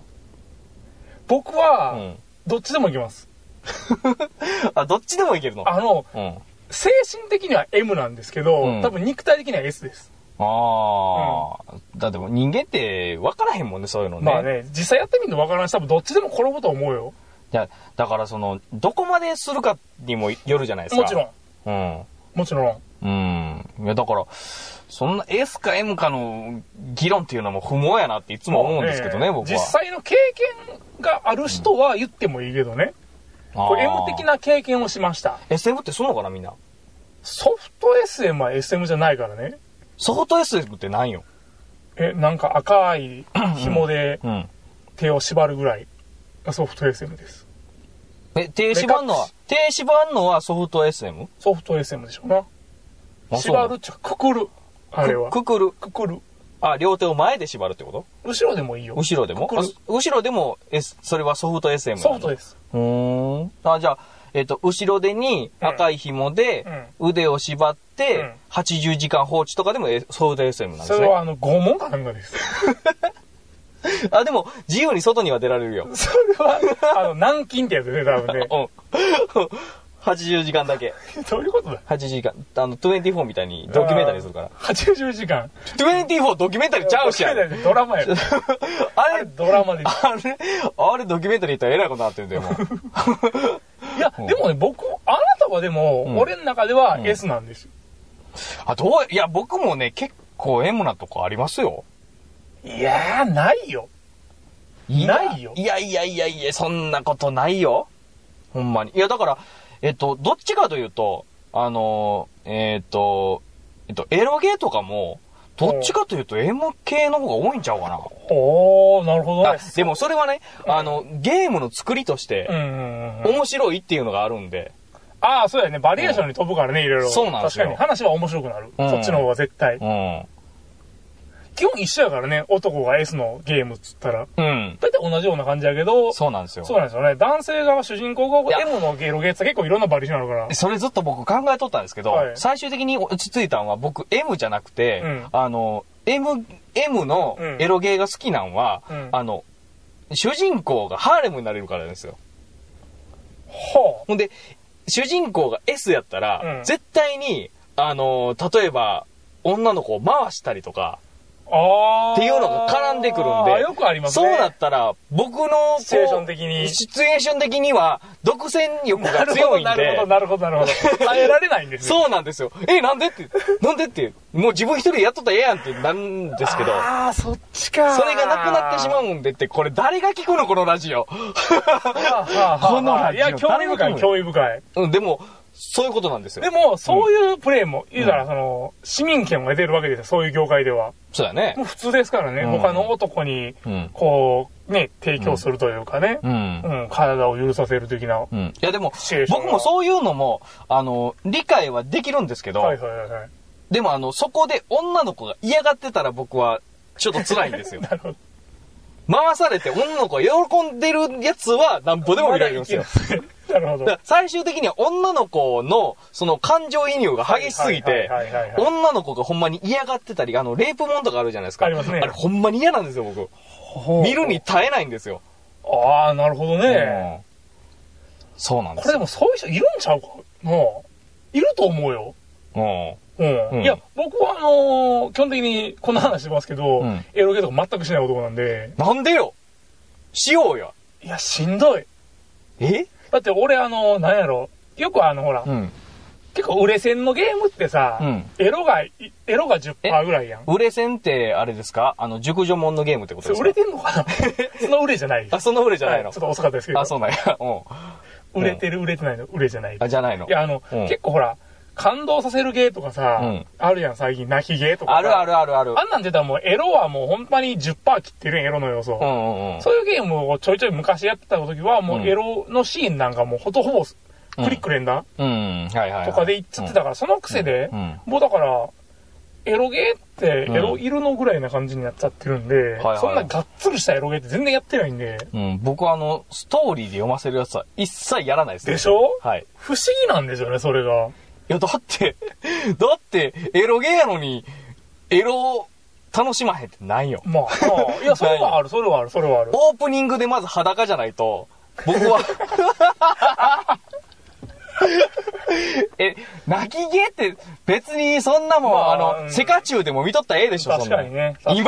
僕うは、ん。どっちでもいけます。あ、どっちでもいけるの？あの、うん。精神的には M なんですけど、うん多分肉体的には S です。ああ、だってもう人間って分からへんもんね、そういうのね。まあね、実際やってみるの分からんし、多分どっちでも転ぶと思うよ。いや、だからその、どこまでするかにもよるじゃないですか。もちろん。うん。もちろん。うん。いや、だから、そんな S か M かの議論っていうのも不毛やなっていつも思うんですけどね、まあ僕は。実際の経験がある人は言ってもいいけどね。これ M 的な。な経験をしました。SM ってすんのかな、みんな？ソフト SM は SM じゃないからね。ソフト SM って何よ？え、なんか赤い紐でうん。手を縛るぐらいがソフト SM です。え、停止版のは、停止版のはソフト SM? ソフト SM でしょうな。縛るっちゅうか、くくる。あれは。くくくる。くくる。あ、両手を前で縛るってこと？後ろでもいいよ。後ろでも？後ろでも、S、それはソフト SM でソフトです。うーん。あ、じゃあ、えっ、と、後ろ手に赤い紐で腕を縛って、うん80時間放置とかでもえソフト SM なんですね。それはあの、拷問かなんかです。あ、でも、自由に外には出られるよ。それは、あの、軟禁ってやつね、多分ね。うん。80時間だけ。どういうことだ8時間。あの、24みたいにドキュメンタリーするから。80時間。24ドキュメンタリーちゃうしや。ドラマや。ああれ、れ、ドラマで。あれ、あれドキュメンタリー言ったらえらいことになってるんだよ、もう。いや、でもね、僕、あなたはでも、うん俺の中ではうん S なんですよ。あ、どう、いや、僕もね、結構 M なとこありますよ。いやー、ないよ。ないよいやいやいやいや、そんなことないよ。ほんまに。いや、だから、えっと、どっちかというと、あの、えっと、えっと、エロゲーとかも、どっちかというと M 系の方が多いんちゃうかな。おー、なるほどあね。でもそれはね、あの、ゲームの作りとして。面白いっていうのがあるんで、ああ、そうやね。バリエーションに飛ぶからね、いろいろ。そうなんですよ確かに。話は面白くなる。うんそっちの方が絶対う。ん。基本一緒やからね、男が S のゲームっつったら。うん。大体同じような感じやけど、そうなんですよ。そうなんですよね。男性側、主人公が M のゲロゲーって結構いろんなバリエーションあるから。それずっと僕考えとったんですけど、はい最終的に落ち着いたのは僕 M じゃなくて、うんあの、M、M のうんエロゲーが好きなんは、うんあの、主人公がハーレムになれるからですよ。はほんで、主人公が S やったら、うん絶対に、あの、例えば、女の子を回したりとか。っていうのが絡んでくるんであよくありますそうね。なったら、僕のシチュエーション的にシチュエーション的には、独占欲なが強いんでなるほど、、なるほど、なるほど。耐えられないんですよ。そうなんですよ。え、なんでって、なんでって、もう自分一人でやっとったらええやんってなんですけど、ああ、そっちか。それがなくなってしまうんでって、これ誰が聞くのこのラジオ。このラジオいや、興味深い、興味深い。うん、でも、そういうことなんですよ。でも、そういうプレイも、言うたら、その、市民権を得てるわけですよ、そういう業界では。そうだねもう。普通ですからね、うん他の男に、うん。こう、ね、提供するというかね、う。うんん、体を許させる的な。うん。いやでもシチュエー、ションは僕もそういうのも、あの、理解はできるんですけど、はいはいはいはい。でもあの、そこで女の子が嫌がってたら僕は、ちょっと辛いんですよ な。るほど。回されて女の子が喜んでるやつはなんぼでも見られるんですよ。なるほど。最終的には女の子の、その感情移入が激しすぎて女の子がほんまに嫌がってたり、あの、レイプもんとかあるじゃないですか。ありますねあれほんまに嫌なんですよ、僕。見るに耐えないんですよ。ああ、なるほどね。うんそうなんですよ。これでもそういう人いるんちゃうか？もう、いると思うよ。うん。うん。うんいや、僕はあのー基本的にこんな話してますけど、うんエロゲとか全くしない男なんで、なんでよしようや。いや、しんどい。え？だって俺あのーなんやろ、よくあの、ほら、うん。結構売れ線のゲームってさ、うんエロが、いエロが10%ぐらいやん。売れ線って、あれですか？あの、熟女もんのゲームってことそですか？れ売れてんのかな？その売れじゃない。あ、その売れじゃないの？はちょっと遅かったですけど。あ、そうなんや。うん。売れてる売れてないの売れじゃない。あ、じゃないの？い。や、あの、うん結構ほら、感動させるゲーとかさ、うんあるやん、最近、泣きゲーとかさ。あるあるあるある。あんなん出たらもうエロはもう本当に10%切ってるやん、エロの要素。うんうんうん。そういうゲームをちょいちょい昔やってた時は、もううんエロのシーンなんかもうほとほぼクリック連打うん、はいはいはい。とかで言っちゃってたから、その癖で、うんうんもうだから、エロゲーってうんエロいるのぐらいな感じになっちゃってるんで、はいはいそんながっつりしたエロゲーって全然やってないんで、うん、僕はあの、ストーリーで読ませるやつは一切やらないですねでしょ？はい。不思議なんですよね、それが。いや、だって、だって、エロゲーやのに、エロ楽しまへんってないよ。まあ、まあ、いや、それはある、それはある、それはある。オープニングでまず裸じゃないと、僕は、え、泣き芸って別にそんなもん、まああ、の、うん。セカチュウでも見とったらええでしょ、そんな確かにね。に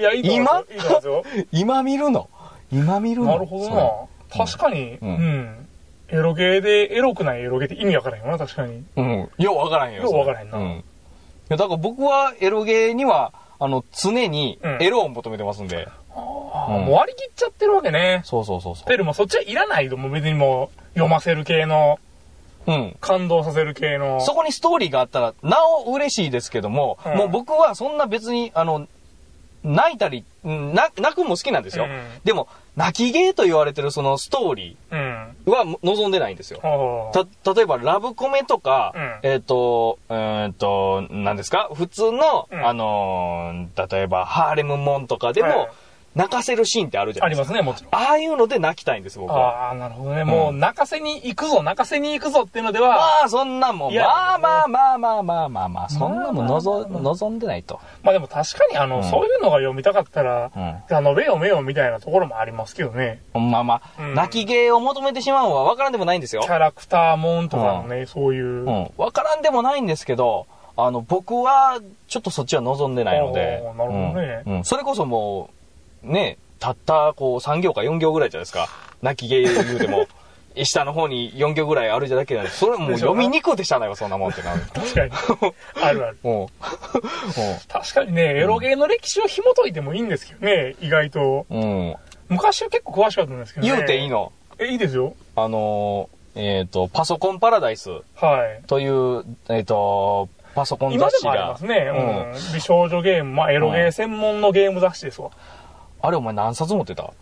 いや、いいと思いい。今見るの？今見るの？なるほどそな。確かに、ううんん。エロゲーで、エロくないエロゲーって意味わからへんよな、確かに。れうん。ようわからへんよ。ようわからへんなうん。いや、だから僕はエロゲーには、あの、常にうんエロを求めてますんで。ああ、うんもう割り切っちゃってるわけね。そうそうそうそてるもそっちはいらないと、もう別にもう、読ませる系の、う。うん。感動させる系の。そこにストーリーがあったら、なお嬉しいですけども、うんもう僕はそんな別に、あの、泣いたり、うんな泣くのも好きなんですよ。うんでも、泣き芸と言われてるそのストーリうん。ーは望んでないんですよ。はあた、例えば、ラブコメとか、うん。えっ、と、えっ、と、何ですか？普通の、うん。あのー例えば、ハーレムモンとかでも、はい泣かせるシーンってあるじゃないですか。ありますね、もちろん。ああいうので泣きたいんです、僕は。ああ、なるほどね。もう、泣かせに行くぞ、泣かせに行くぞっていうのでは、まあ、そんなもん、まあまあまあまあまあまあまあ、そんなもん望んでないと。まあでも確かにあの、うんそういうのが読みたかったら、うん。あの、目よ目よみたいなところもありますけどね。まあまあ、うん泣き芸を求めてしまうのは分からんでもないんですよキ。ャラクターもんとかのね、そういう。うん。分からんでもないんですけど、あの、僕は、ちょっとそっちは望んでないので。なるほどねそれこそもう、ね、たった、こう、3行か4行ぐらいじゃないですか。泣き芸言うても。下の方に4行ぐらいあるじゃだけなんで、それもう読みにくくてしゃあないわ、そんなもんってなる。確かに。あるある。うん。うん確かにね、エロゲーの歴史を紐解いてもいいんですけどね、意外と。うん。昔は結構詳しかったんですけどね。言うていいの？え、いいですよ。あのー、えっ、と、パソコンパラダイスはい。という、えっ、と、パソコン今で雑誌がもあります、ね。うん。美少女ゲーム、まあ、エロゲー専門のゲーム雑誌ですわ。あれお前何冊持ってた？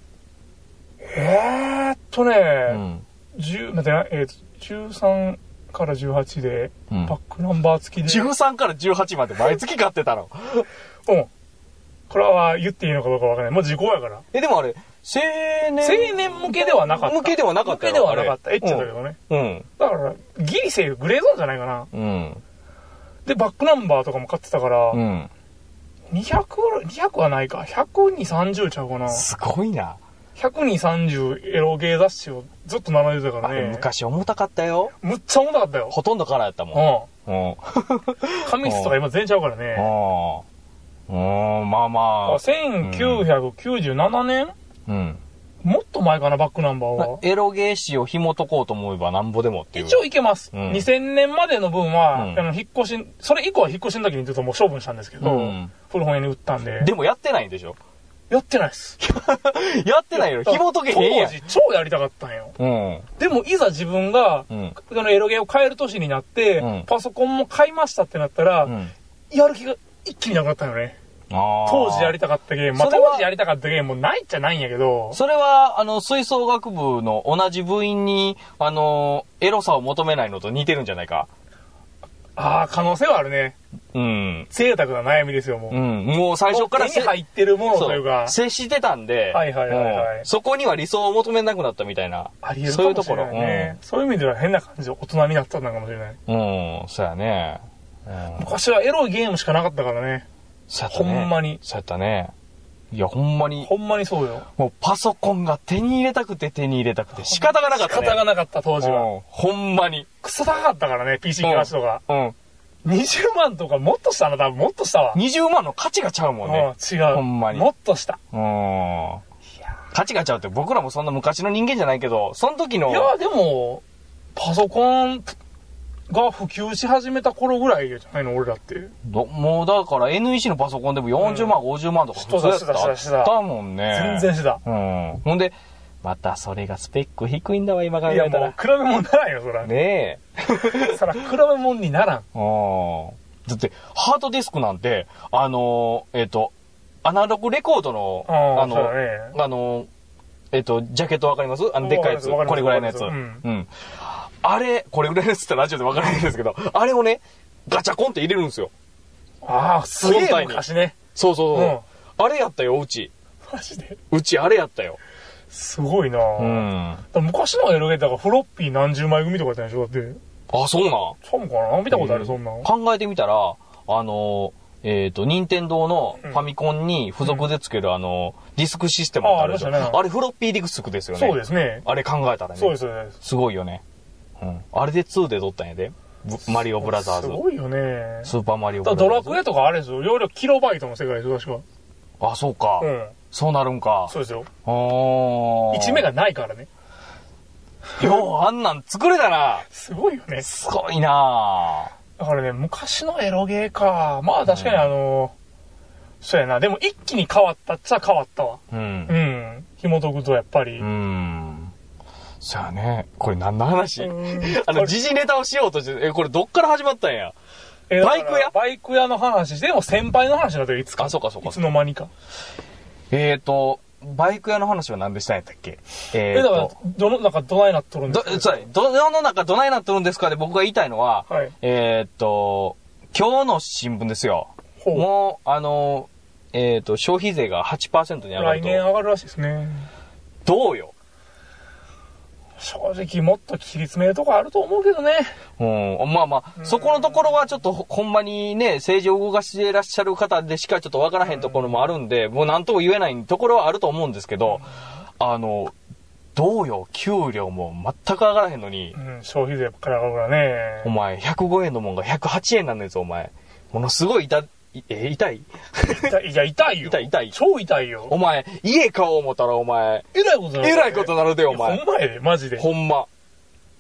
えーっとね、うん。10、待ってな、えーっと、13から18で、うんバックナンバー付きで。13から18まで毎月買ってたの？うん。これは言っていいのかどうかわからない。もう時効やから。え、でもあれ、青年。青年向けではなかった。向けではなかった向けではなかった。あれエッチだけどね。うん。だから、ギリセーフ、グレーゾーンじゃないかな。うん。で、バックナンバーとかも買ってたから、うん。200、200はないか。100に30ちゃうかな。すごいな。100に30エロゲー雑誌をずっと並んでたからね。昔重たかったよ。むっちゃ重たかったよ。ほとんどカラーやったもん。うん。うん。紙質とか今全然ちゃうからね。うん。うん、まあまあ。1997年？うん。もっと前かな、バックナンバーは。エロゲー誌を紐解こうと思えばなんぼでもっていう。一応いけます。うん2000年までの分は、うんあの、引っ越し、それ以降は引っ越しの時にちょっともう処分したんですけど、うん古本屋に売ったんで。でもやってないんでしょ？やってないっす。やってないよ。紐解けへんやん当。時超やりたかったんよ。うん。でもいざ自分が、うん。あのエロゲーを買える年になって、うんパソコンも買いましたってなったら、うん。やる気が一気になくなったよね。当時やりたかったゲーム。まあ当時やりたかったゲームもないっちゃないんやけど、それは、あの、吹奏楽部の同じ部員に、あの、エロさを求めないのと似てるんじゃないか？ああ、可能性はあるね。うん。贅沢な悩みですよ、もう。うん。もう最初から手に入ってるものというか、接してたんで、はいはいはいはいそこには理想を求めなくなったみたいな。あり得そういうところるかもしれないね。そういう意味では変な感じで大人になったのかもしれない。うん。うん、そうやね。うん。昔はエロいゲームしかなかったからね。そうやったね。ほんまにそうやったね。いや、ほんまに、ほんまにそうよ。もうパソコンが手に入れたくて手に入れたくて仕方がなかったね。仕方がなかった当時は。うんほんまに。クソ高かったからね、PC ガチとか。うん。20万とかもっとしたな、多分もっとしたわ。20万の価値がちゃうもんうん、ね。違う。ほんまにもっとした。うん。価値がちゃうって僕らもそんな昔の人間じゃないけど、その時のい、や、でも、パソコンが普及し始めた頃ぐらいじゃないの、俺らって。どもうだから NEC のパソコンでも40万、50万とか普通やったもんね。全然してた。うん。ほんで、またそれがスペック低いんだわ、今考いや、えたら。もう比べ物にならんよ、そら。ね そら、比べ物にならん。え。うん。だって、ハードディスクなんて、あのー、えっ、と、アナログレコードの、ああ、の、ね。あの、えっと、ジャケットわかります？あの、でっかいやつ。これぐらいのやつ。わうかりますん。あれ、これぐらいのやつってラジオでわからないんですけど、あれをね、ガチャコンって入れるんですよ。ああ、すげえ本体に昔ね。そうそうそう。うんあれやったよ、うち。マジで？うちあれやったよ。すごいなうぁ。ん。昔のエロゲーだからフロッピー何十枚組とかやったんでしょだって。あ、そうなん？そうかな？見たことある、うんそんなん。考えてみたら、あのーえっ、と、任天堂のファミコンに付属でつける、あの、ディスクシステムってあるでしょああねあれフロッピーディスクですよね。そうですね。あれ考えたらね。そうです、そうです。すごいよね。うん。あれで2で撮ったんやで。ブマリオブラザーズ。すごいよね。スーパーマリオブだラザーズ。ドラクエとかあれですよ。容量キロバイトの世界ですよ、確か。あ、そうか。うん。そうなるんか。そうですよ。あー1メガないからね。よう、あんなん作れたな。すごいよね。すごいなだからね、昔のエロゲーか。まあ確かにあの、そうやな。でも一気に変わったっちゃ変わったわ。うんう。ん。紐解くとやっぱり。うん。そうやね。これ何の話？うん あの、時事ネタをしようとして、え、これどっから始まったんや？えバイク屋？バイク屋の話でも先輩の話だったよ、いつか？あそうかそうかいつの間にか。えーと、バイク屋の話は何でしたんやったっけ？ええ、ーだからと、、どの、なんかどないなっとるんでど、すか？そうやど、世の中どないなってるんですか？で僕が言いたいのは、はいえーっと、今日の新聞ですよ。ほうもう、あの、えーっと、消費税が8%に上がる来と。年上がるらしいですね。どうよ？正直もっと切り詰めるとこあると思うけどね。うん。まあまあ、そこのところはちょっとほほんまにね、政治を動かしていらっしゃる方でしかちょっとわからへんところもあるんで、もう何とも言えないところはあると思うんですけど、あの、どうよ、給料も全く上がらへんのにう、ん、消費税かり上がるからね。お前、105円のもんが108円なんですよ、お前。ものすごい痛い、え、痛い痛い、いや、痛いよ。痛い痛い超痛いよ。お前、家買おう思ったらお前、えらいことなる。えらいことなるで、お前ほ。んまやで、マジで。ほんま。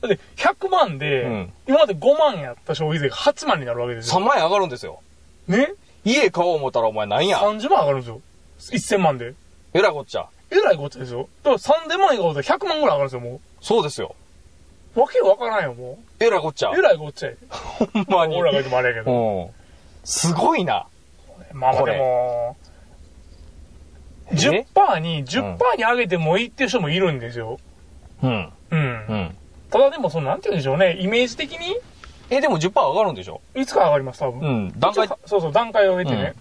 だって、100万で、うん今まで5万やった消費税が8万になるわけです3よ。万円上がるんですよ。ね？家買おう思ったらお前なんや ?30 万上がるんですよ。1000万で。えらいこっちゃ。えらいこっちゃですよ。だから3000万以下だと100万ぐらい上がるんですよ、もそうですよ。う。わけわからんよ、もえらいこっちゃう。え。らいこっちゃ。ほんまに。俺らが言ってもあれやけど。うん。すごいな。まあまあこれでも、え？10%に、10%に上げてもいいっていう人もいるんですよ。うん。うん。うん。ただでも、その、なんて言うんでしょうね、イメージ的に、え、でも10%上がるんでしょ？いつか上がります、多分。うん。段階そうそう、段階を経てね。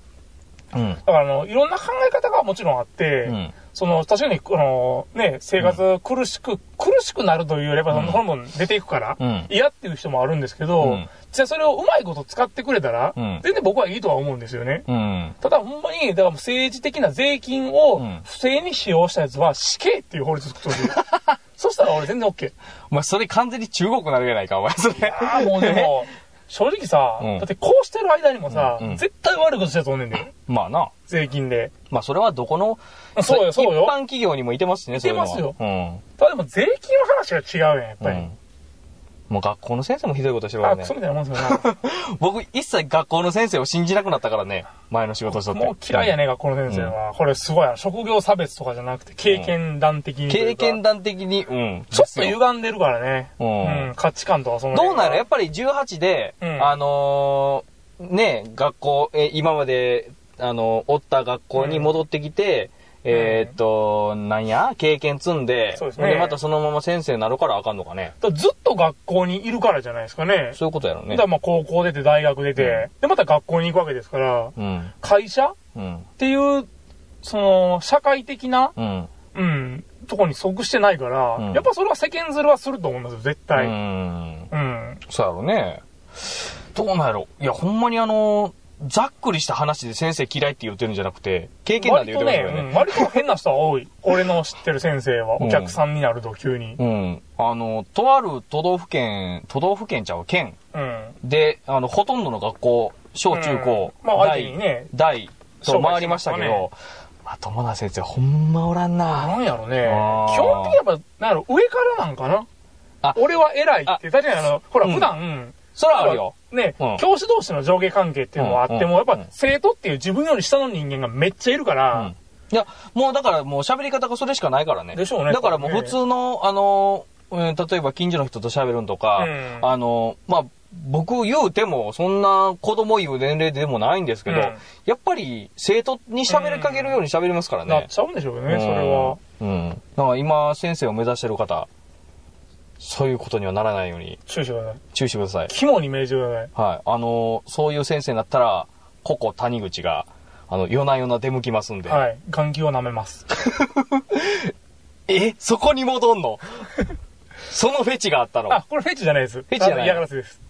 うん。だから、あの、いろんな考え方がもちろんあって、うん。その、確かに、あの、ね、生活苦しく、苦しくなるというよりは、うんその分出ていくから、うん嫌っていう人もあるんですけど、うんじゃあそれをうまいこと使ってくれたら、うん全然僕はいいとは思うんですよね。うん。ただ、ほんまに、だから政治的な税金をうん不正に使用したやつは死刑っていう法律作ってほしい。そしたら俺全然 OK。お前、それ完全に中国なるやないか、お前、それ。ああ、もうでも、正直さ、うんだってこうしてる間にもさ、うんうん絶対悪いことしたやつおんねんで。まあな。税金で。まあ、それはどこの、そうよ、そうよ。一般企業にもいてますしね、そういてますうん。ただでも税金の話が違うやん、やっぱり。うん。もう学校の先生もひどいことしてるかあ、らねクソ。みたいなもんですよな。僕、一切学校の先生を信じなくなったからね。前の仕事しとって。もう嫌いやね、学校の先生は。これすごいな。職業差別とかじゃなくて、経験談的にうか。経験談的に、うん。ちょっと歪んでるからね。うん価値観とかそのどうなのる？やっぱり18で、うんあのーね、学校、え、今まで、あの、おった学校に戻ってきて、えーっと、なんや？経験積んで、そうですねまたそのまま先生になるからあかんのかね？だずっと学校にいるからじゃないですかね。そういうことやろねだ。まあ高校出て大学出て、でまた学校に行くわけですから、うん。会社？っうん。ていう、その、社会的な、うん。うん、とこに即してないから、うんやっぱそれは世間ずるはすると思いますよ、絶う対。ん。うん。そうやろね。どうなんやろいや、ほんまにあの、ざっくりした話で先生嫌いって言ってるんじゃなくて、経験談で割言ってますよね。とね、うん割と変な人は多い。俺の知ってる先生は、うんお客さんになると急に。うん。あの、とある都道府県、都道府県ちゃう、県うん。で、あの、ほとんどの学校、小中高、うんまあ相手にね大、大と回りましたけど、まともな先生ほんまおらんな。なんやろね。基本的にやっぱ、なんやろ、上からなんかなあ俺は偉いって、確かにあの、ほら、うん普段、それはあるよ。ね、うん教師同士の上下関係っていうのはあっても、やっぱ生徒っていう自分より下の人間がめっちゃいるかうらん、いや、もうだからもう喋り方がそれしかないからね。でしょうねだからもう普通の、あの、うん例えば近所の人と喋るんとか、うんあの、まあ、僕言うても、そんな子供言う年齢でもないんですけど、うんやっぱり生徒に喋りかけるように喋りますからね。なっちゃうんでしょうね、それは。うん。うん。だから今、先生を目指してる方、そういうことにはならないように注意してください。注意してください。肝に銘じてください。はい。あのーそういう先生になったら、ここ谷口が、あの、夜な夜な出向きますんで。はい。眼球を舐めます。え？そこに戻んの？そのフェチがあったの？あ、これフェチじゃないです。フェチじゃない？嫌がらせです。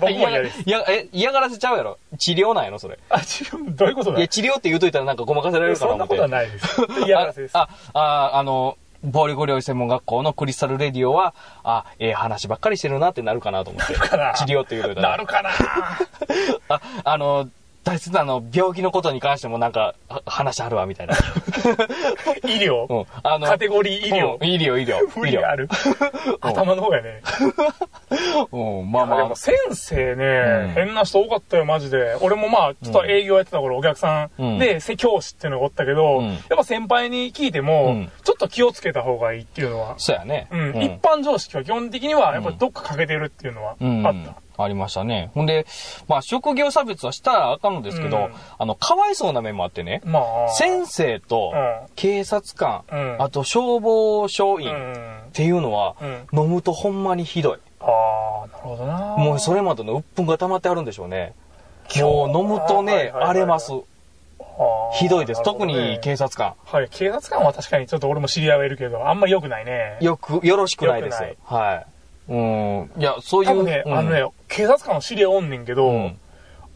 僕も嫌です。いや、え、嫌がらせちゃうやろ？治療なんやろ、それ？あ、治療、どういうことだ？いや、治療って言うといたらなんかごまかせられるかな思って。そんなことはないです。嫌がらせです。あ、あ、ああの、暴力療養専門学校のクリスタルレディオは、あ、ええ話ばっかりしてるなってなるかなと思って。かな治療って言うといたら。なるかな あ、あの、大切なあの、病気のことに関してもなんか、は話あるわ、みたいな。医療、うん。あの、カテゴリー医療、うん医療、医療。医療。無理ある。頭の方がね。うん、まあまあでも。先生ね、うん変な人多かったよ、マジで。俺もまあ、ちょっと営業やってた頃、お客さうんんで、せ教師っていうのがおったけど、うんやっぱ先輩に聞いても、うんちょっと気をつけた方がいいっていうのは、そうやね。うん、一般常識は基本的には、やっぱりどっか欠けてるっていうのはうんあった。ありましたね。ほんで、まあ、職業差別はしたらあかんのですけど、うんあの、かわいそうな面もあってね、まあ、先生とうん警察官、うんあと消防署員っうん。ていうのは、うん。飲むとほんまにひどい。ああ、なるほどな。もうそれまでの鬱憤が溜まってあるんでしょうね。もう飲むとね、荒れます。ひどいです。なるほど特ねに警察官。はい、警察官は確かにちょっと俺も知り合いはいるけど、あんま良くないね。よく、よろしくないです。はい。うん。いや、そういう。多分ね、うんあのね、警察官の知り合いおんねんけど、うん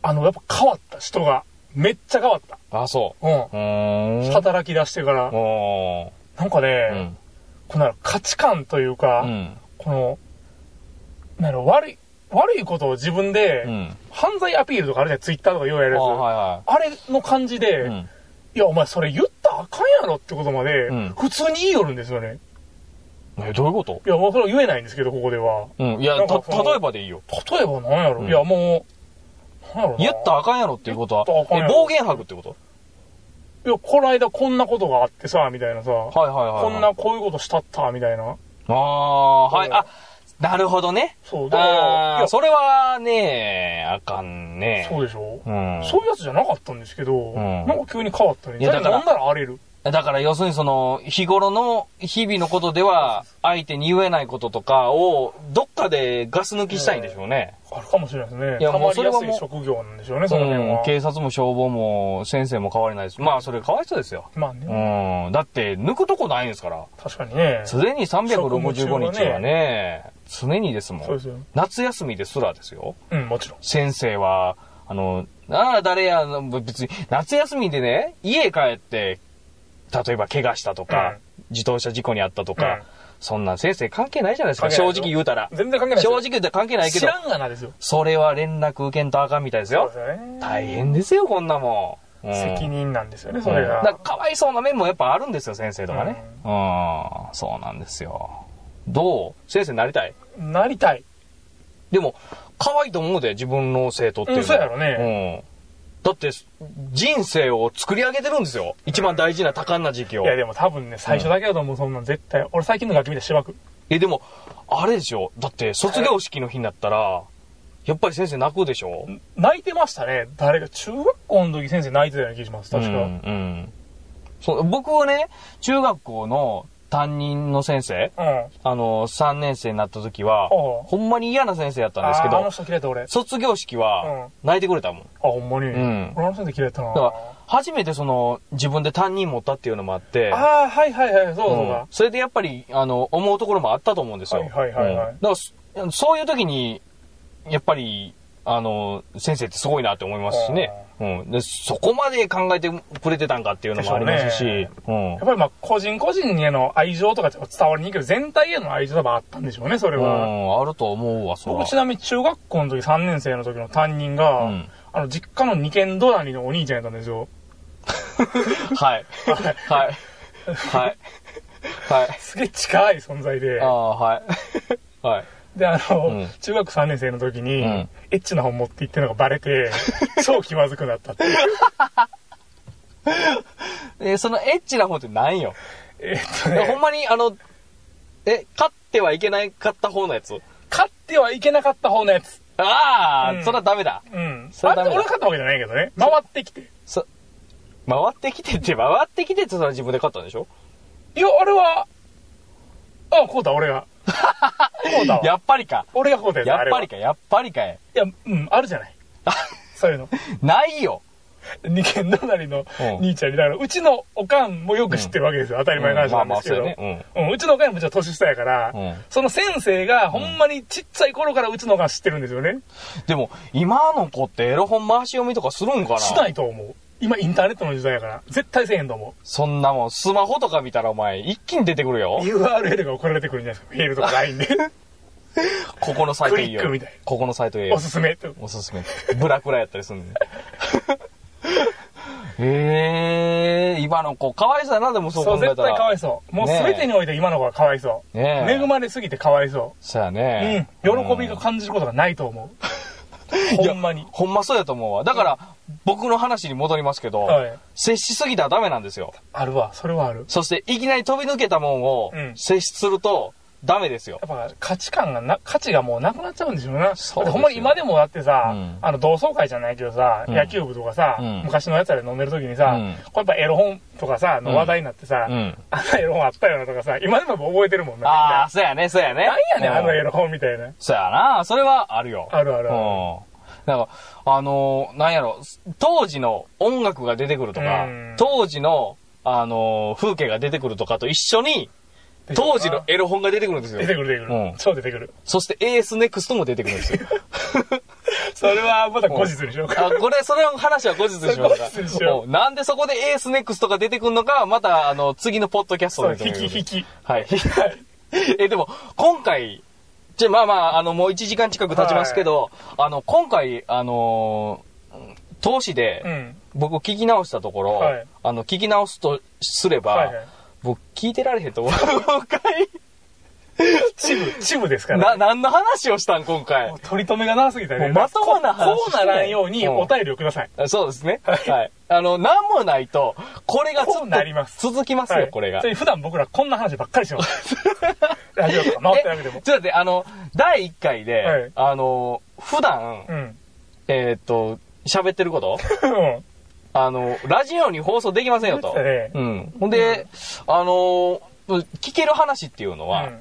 あの、やっぱ変わった人が。めっちゃ変わった。あ、そう。うん。働き出してから。おなんかね、ーうん。この価値観というか、うん。この、な悪い、悪いことを自分で、うん。犯罪アピールとかあるじゃん、ツイッターとかようやるあやつ。はいはあれの感じで、い。や、お前それ言ったらあかんやろってことまで、うん普通に言いよるんですよね。え、どういうこと？いや、もうそれは言えないんですけど、ここでは。うん。いや、た、例えばでいいよ。例えばなんやろ、うんいや、もう、なんやろな言ったらあかんやろっていうことは、え暴言吐くってこと？いや、この間こんなことがあってさ、みたいなさ、はいはいはいはい。こんな、こういうことしたった、みたいな。ああ、はい。あ、なるほどね。そう、だから、いああ、や、それはね、あかんね。そうでしょ、うん。そういうやつじゃなかったんですけど、んなんか急に変わったね。いやだから飲んだら荒れる。だから要するにその、日頃の日々のことでは、相手に言えないこととかを、どっかでガス抜きしたいんでしょうね。あるかもしれないですね。いやもうそれはもうい職業なんでしょうね、その辺は。うん、警察も消防も先生も変わりないです。まあ、それかわいそうですよ。まあね、うん。だって、抜くとこないんですから。確かにね。常に365日はね、常にですもん。そうですよ。夏休みですらですよ。うん、もちろん。先生は、あの、ああ、誰や、別に、夏休みでね、家帰って、例えば怪我したとか、自動車事故にあったとか、うんそんなん先生関係ないじゃないですか。正直言うたら。全然関係ない。正直言ったら関係ないけど、知らんがなですよ。それは連絡受けんとあかんみたいですよそうで。すよね。大変ですよ、こんなもん。うん責任なんですよね、それが。うんだからかわいそうな面もやっぱあるんですよ、先生とかね。うん、そうなんですよ。どう？先生になりたい？なりたい。でも、可愛いと思うで、自分の生徒っていうのは。うんそうやろねうん。だって、人生を作り上げてるんですよ。一番大事な多感な時期をい。や、でも多分ね、最初だけだと思う、そんなん絶対。俺最近の楽器見てしばく。え、でも、あれでしょ？だって、卒業式の日になったら、やっぱり先生泣くでしょ？泣いてましたね。誰が、中学校の時先生泣いてたような気がします、確か。うん、うん。そう、僕はね、中学校の担任の先生、うん。あの、3年生になった時は、ほんまに嫌な先生やったんですけど、あの人嫌いだ俺。あ、卒業式は泣いてくれたもん。ほんまに？ん俺あの先生嫌いだったな。だから、初めてその、自分で担任持ったっていうのもあって、ああ、はいはいはい、そうだそううんだ。それでやっぱり、あの、思うところもあったと思うんですよ。はいはいはいはいうんだからそ、そういう時に、やっぱり、あの、先生ってすごいなって思いますしね。うん。で、そこまで考えてくれてたんかっていうのもありますし、でしうんやっ。ぱりまあ、個人個人への愛情とか伝わりにくいけど、全体への愛情多分あったんでしょうね、それうは。ん、あると思うわ、そ僕ちなみに中学校の時3年生の時の担任が、うんあの、実家の二軒隣のお兄ちゃんやったんですよ。はい。はい。はい。はい。すげえ近い存在であ。あ、はい。はい。で、あの、うん中学3年生の時に、うんエッチな本持って行ってるのがバレて、超気まずくなったっていう。え、そのエッチな方って何よ？えーっとね、えほんまに、あの、え、勝ってはいけないかった方のやつ？勝ってはいけなかった方のやつ。ああ、うんそれはダメだ。うん。それダメだあ俺が勝ったわけじゃないけどね。回ってきて。そ、回ってきてって、回ってきてってそれは自分で勝ったんでしょ？いや、あれは、あ、こうだ、俺が。こうだわ。やっぱりか。俺がこうだよ、やっぱりか、やっぱりかい。いや、うん、あるじゃない。そういうの。ないよ。二軒隣のうん兄ちゃんに、だから、うちのおかんもよく知ってるわけですよ。当たり前の話なんですけど。うちのおかんもちょっと年下やから、うんその先生が、ほんまにちっちゃい頃からうちのおかん知ってるんですよね。でも、今の子ってエロ本回し読みとかするんかな？しないと思う。今、インターネットの時代やから、絶対せえへんと思そんなもん、スマホとか見たらお前、一気に出てくるよう。。URL が送られてくるんじゃないですか。メールとか LINE で。ここのサイトいいよクリックみたいな。ここのサイトいいよお。すすめ。おすすめ。ブラクラやったりするんで。ええー、今の子、かわいそうやな、でもそうそう、考えたら。絶対かわいそう。もうてにおいて今の子はかわいそう。ねえ恵まれすぎてかわいそそうやう。ね。うん。喜びが感じることがないと思う。ほんまに。ほんまそうやと思うわ。だから、僕の話に戻りますけど、はい接しすぎたらダメなんですよ。あるわ。それはある。そして、いきなり飛び抜けたもんをうん接しすると、ダメですよ。やっぱ価値観がな、価値がもうなくなっちゃうんですよな。そうほんまに今でもだってさ、うんあの同窓会じゃないけどさ、うん野球部とかさ、うん昔のやつらで飲んでる時にさ、うんこれやっぱエロ本とかさ、の話題になってさ、うん。あのエロ本あったよなとかさ、今でも覚えてるもんな。ああ、そうやね、そうやね。ななんやねん、あのエロ。ロ本みたいな。そうやな、それはあるよ。あるあるあるうん。なんか、あのーなんやろ、当時の音楽が出てくるとかうん、当時の、あのー風景が出てくるとかと一緒に、当時のエロ本が出てくるんですよ出。てくる出てくる。うん超出てくる。そして AS ネクストも出てくるんですよ。それはまた後日にしようか。あ、これ、それの話は後日にしますか後日にしよううんなんでそこで AS ネクストが出てくるのかは、また、あの、次のポッドキャストで。引き引き。はい。え、でも、今回、じゃ、まあまあ、あの、もう1時間近く経ちますけど、あの、今回、あのー投資うで、ん。僕聞き直したところ、はいあの、聞き直すとすれば、はいはい。僕聞いてられへんと思う。今回。チブ、チブですかな、ら。何の話をしたん、今回。取り留めが長すぎたね。もうまともな話ここうならんようにうんお便りをください。そうですね。はい。あの、なんもないと、これがずっこうなりますと続きますよ、はいこれが普段僕らこんな話ばっかりします。ラジオとか？回ってなくてもえ。ちょっと待って、あの、第1回で、はいあの、普段、うん。えーっと、喋ってること？うん。あの、ラジオに放送できませんよと。言ってたうん。ほんで、あの、聞ける話っていうのは、うん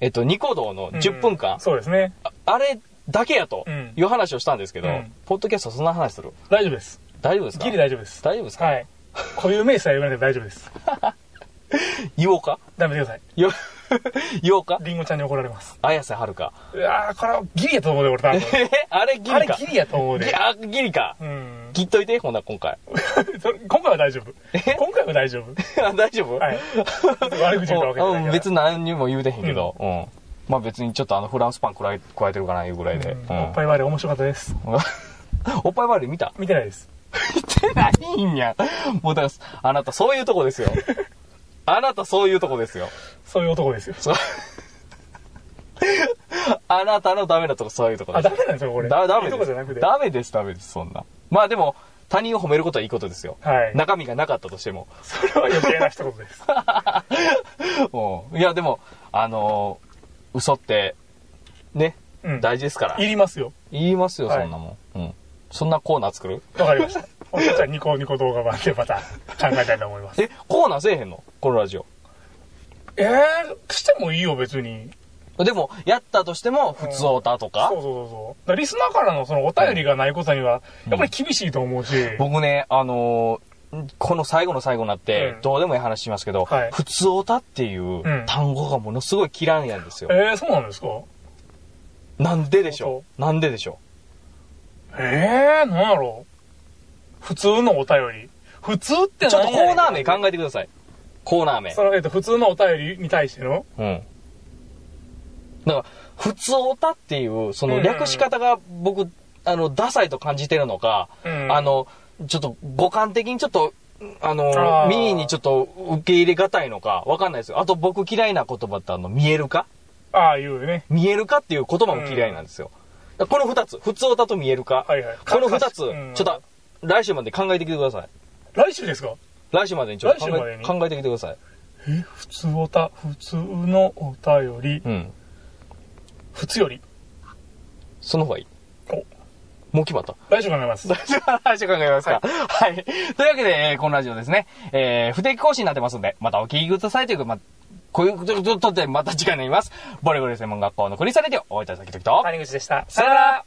えっと、ニコ動の10分間、そうですね。ああれだけやとうんいう話をしたんですけど、うんポッドキャストそんな話する？大丈夫です。大丈夫ですか？ギリ大丈夫です。大丈夫ですか、はい。固有名詞は言わなくて大丈夫です。言おうか？ダメてください。よ言おうかリンゴちゃんに怒られます。綾瀬はるか。うわーこれはギリやと思うで、俺多分。え あれギリかあれギリやと思うで。ギあギリか。うん。切っといて、ほんなら今回。それ今回は大丈夫。え？今回は大丈夫。あ大丈夫？はい。悪口言うたわけじゃないから。うん別に何にも言うてへんけど、うん。まあ別にちょっとあのフランスパン加え加えてるかないうぐらいで。うんおっぱい割り面白かったです。おっぱい割り見た？見てないです。見てないんや。もうだから、あなたそういうとこですよ。あなたそういうとこですよ。そういう男ですよ。そう。あなたのダメなとこそういうとこあ、です。ダメなんですよ、これ。だ、ダメいいとですこじゃなくて。ダメです、ダメです、そんな。まあでも、他人を褒めることはいいことですよ。はい。中身がなかったとしても。それは余計な一言です。うんいや、でも、あのー嘘って、ね、うん。大事ですから。いりますよ。言いますよ、はいそんなもん。うん。そんなコーナー作る？わかりました。俺たちはニコニコ動画版でまた考えたいと思います。え、コーナーせえへんの？このラジオ。えー、してもいいよ、別に。でも、やったとしても、普通オタとか、そうそうそうそう。だからリスナーからのそのお便りがないことには、やっぱり厳しいと思うし。僕ね、あのーこの最後の最後になって、うんどうでもいい話しますけど、はい普通オタっていううん単語がものすごい嫌いなんですよ。えー、そうなんですか？なんででしょう？なんででしょえー、なんやろ？普通のお便り。普通ってうちょっとコーナー名か考えてください。コーナー名。その、えっと、普通のお便りに対してのうん。だから、普通オタっていう、そのうん略し方が僕、あの、ダサいと感じてるのか、うんあの、ちょっと五感的にちょっと、あの、あー耳にちょっと受け入れがたいのか、わかんないですよ。あと僕嫌いな言葉ってあの、見えるか？ああ、言うよね。見えるかっていう言葉も嫌いなんですよ。だからこの二つ、普通オタと見えるか、はいはいこの二つ、ちょうんっと、来週まで考えてきてください。来週ですか？来週までにちょっと考え来週までに？考えてきてください。え、普通おた、普通のお便り、うん。普通より？その方がいい。おもう決まった。来週考えます。来週考えますか。はい。というわけで、えーこのラジオですね、えー不定期更新になってますんで、またお聞きくださいというか、まあ、こういうことでまた次回になります。ボリボリ専門学校のクリスタルレディオ、お会いいたい先ときと、谷口でした。さよなら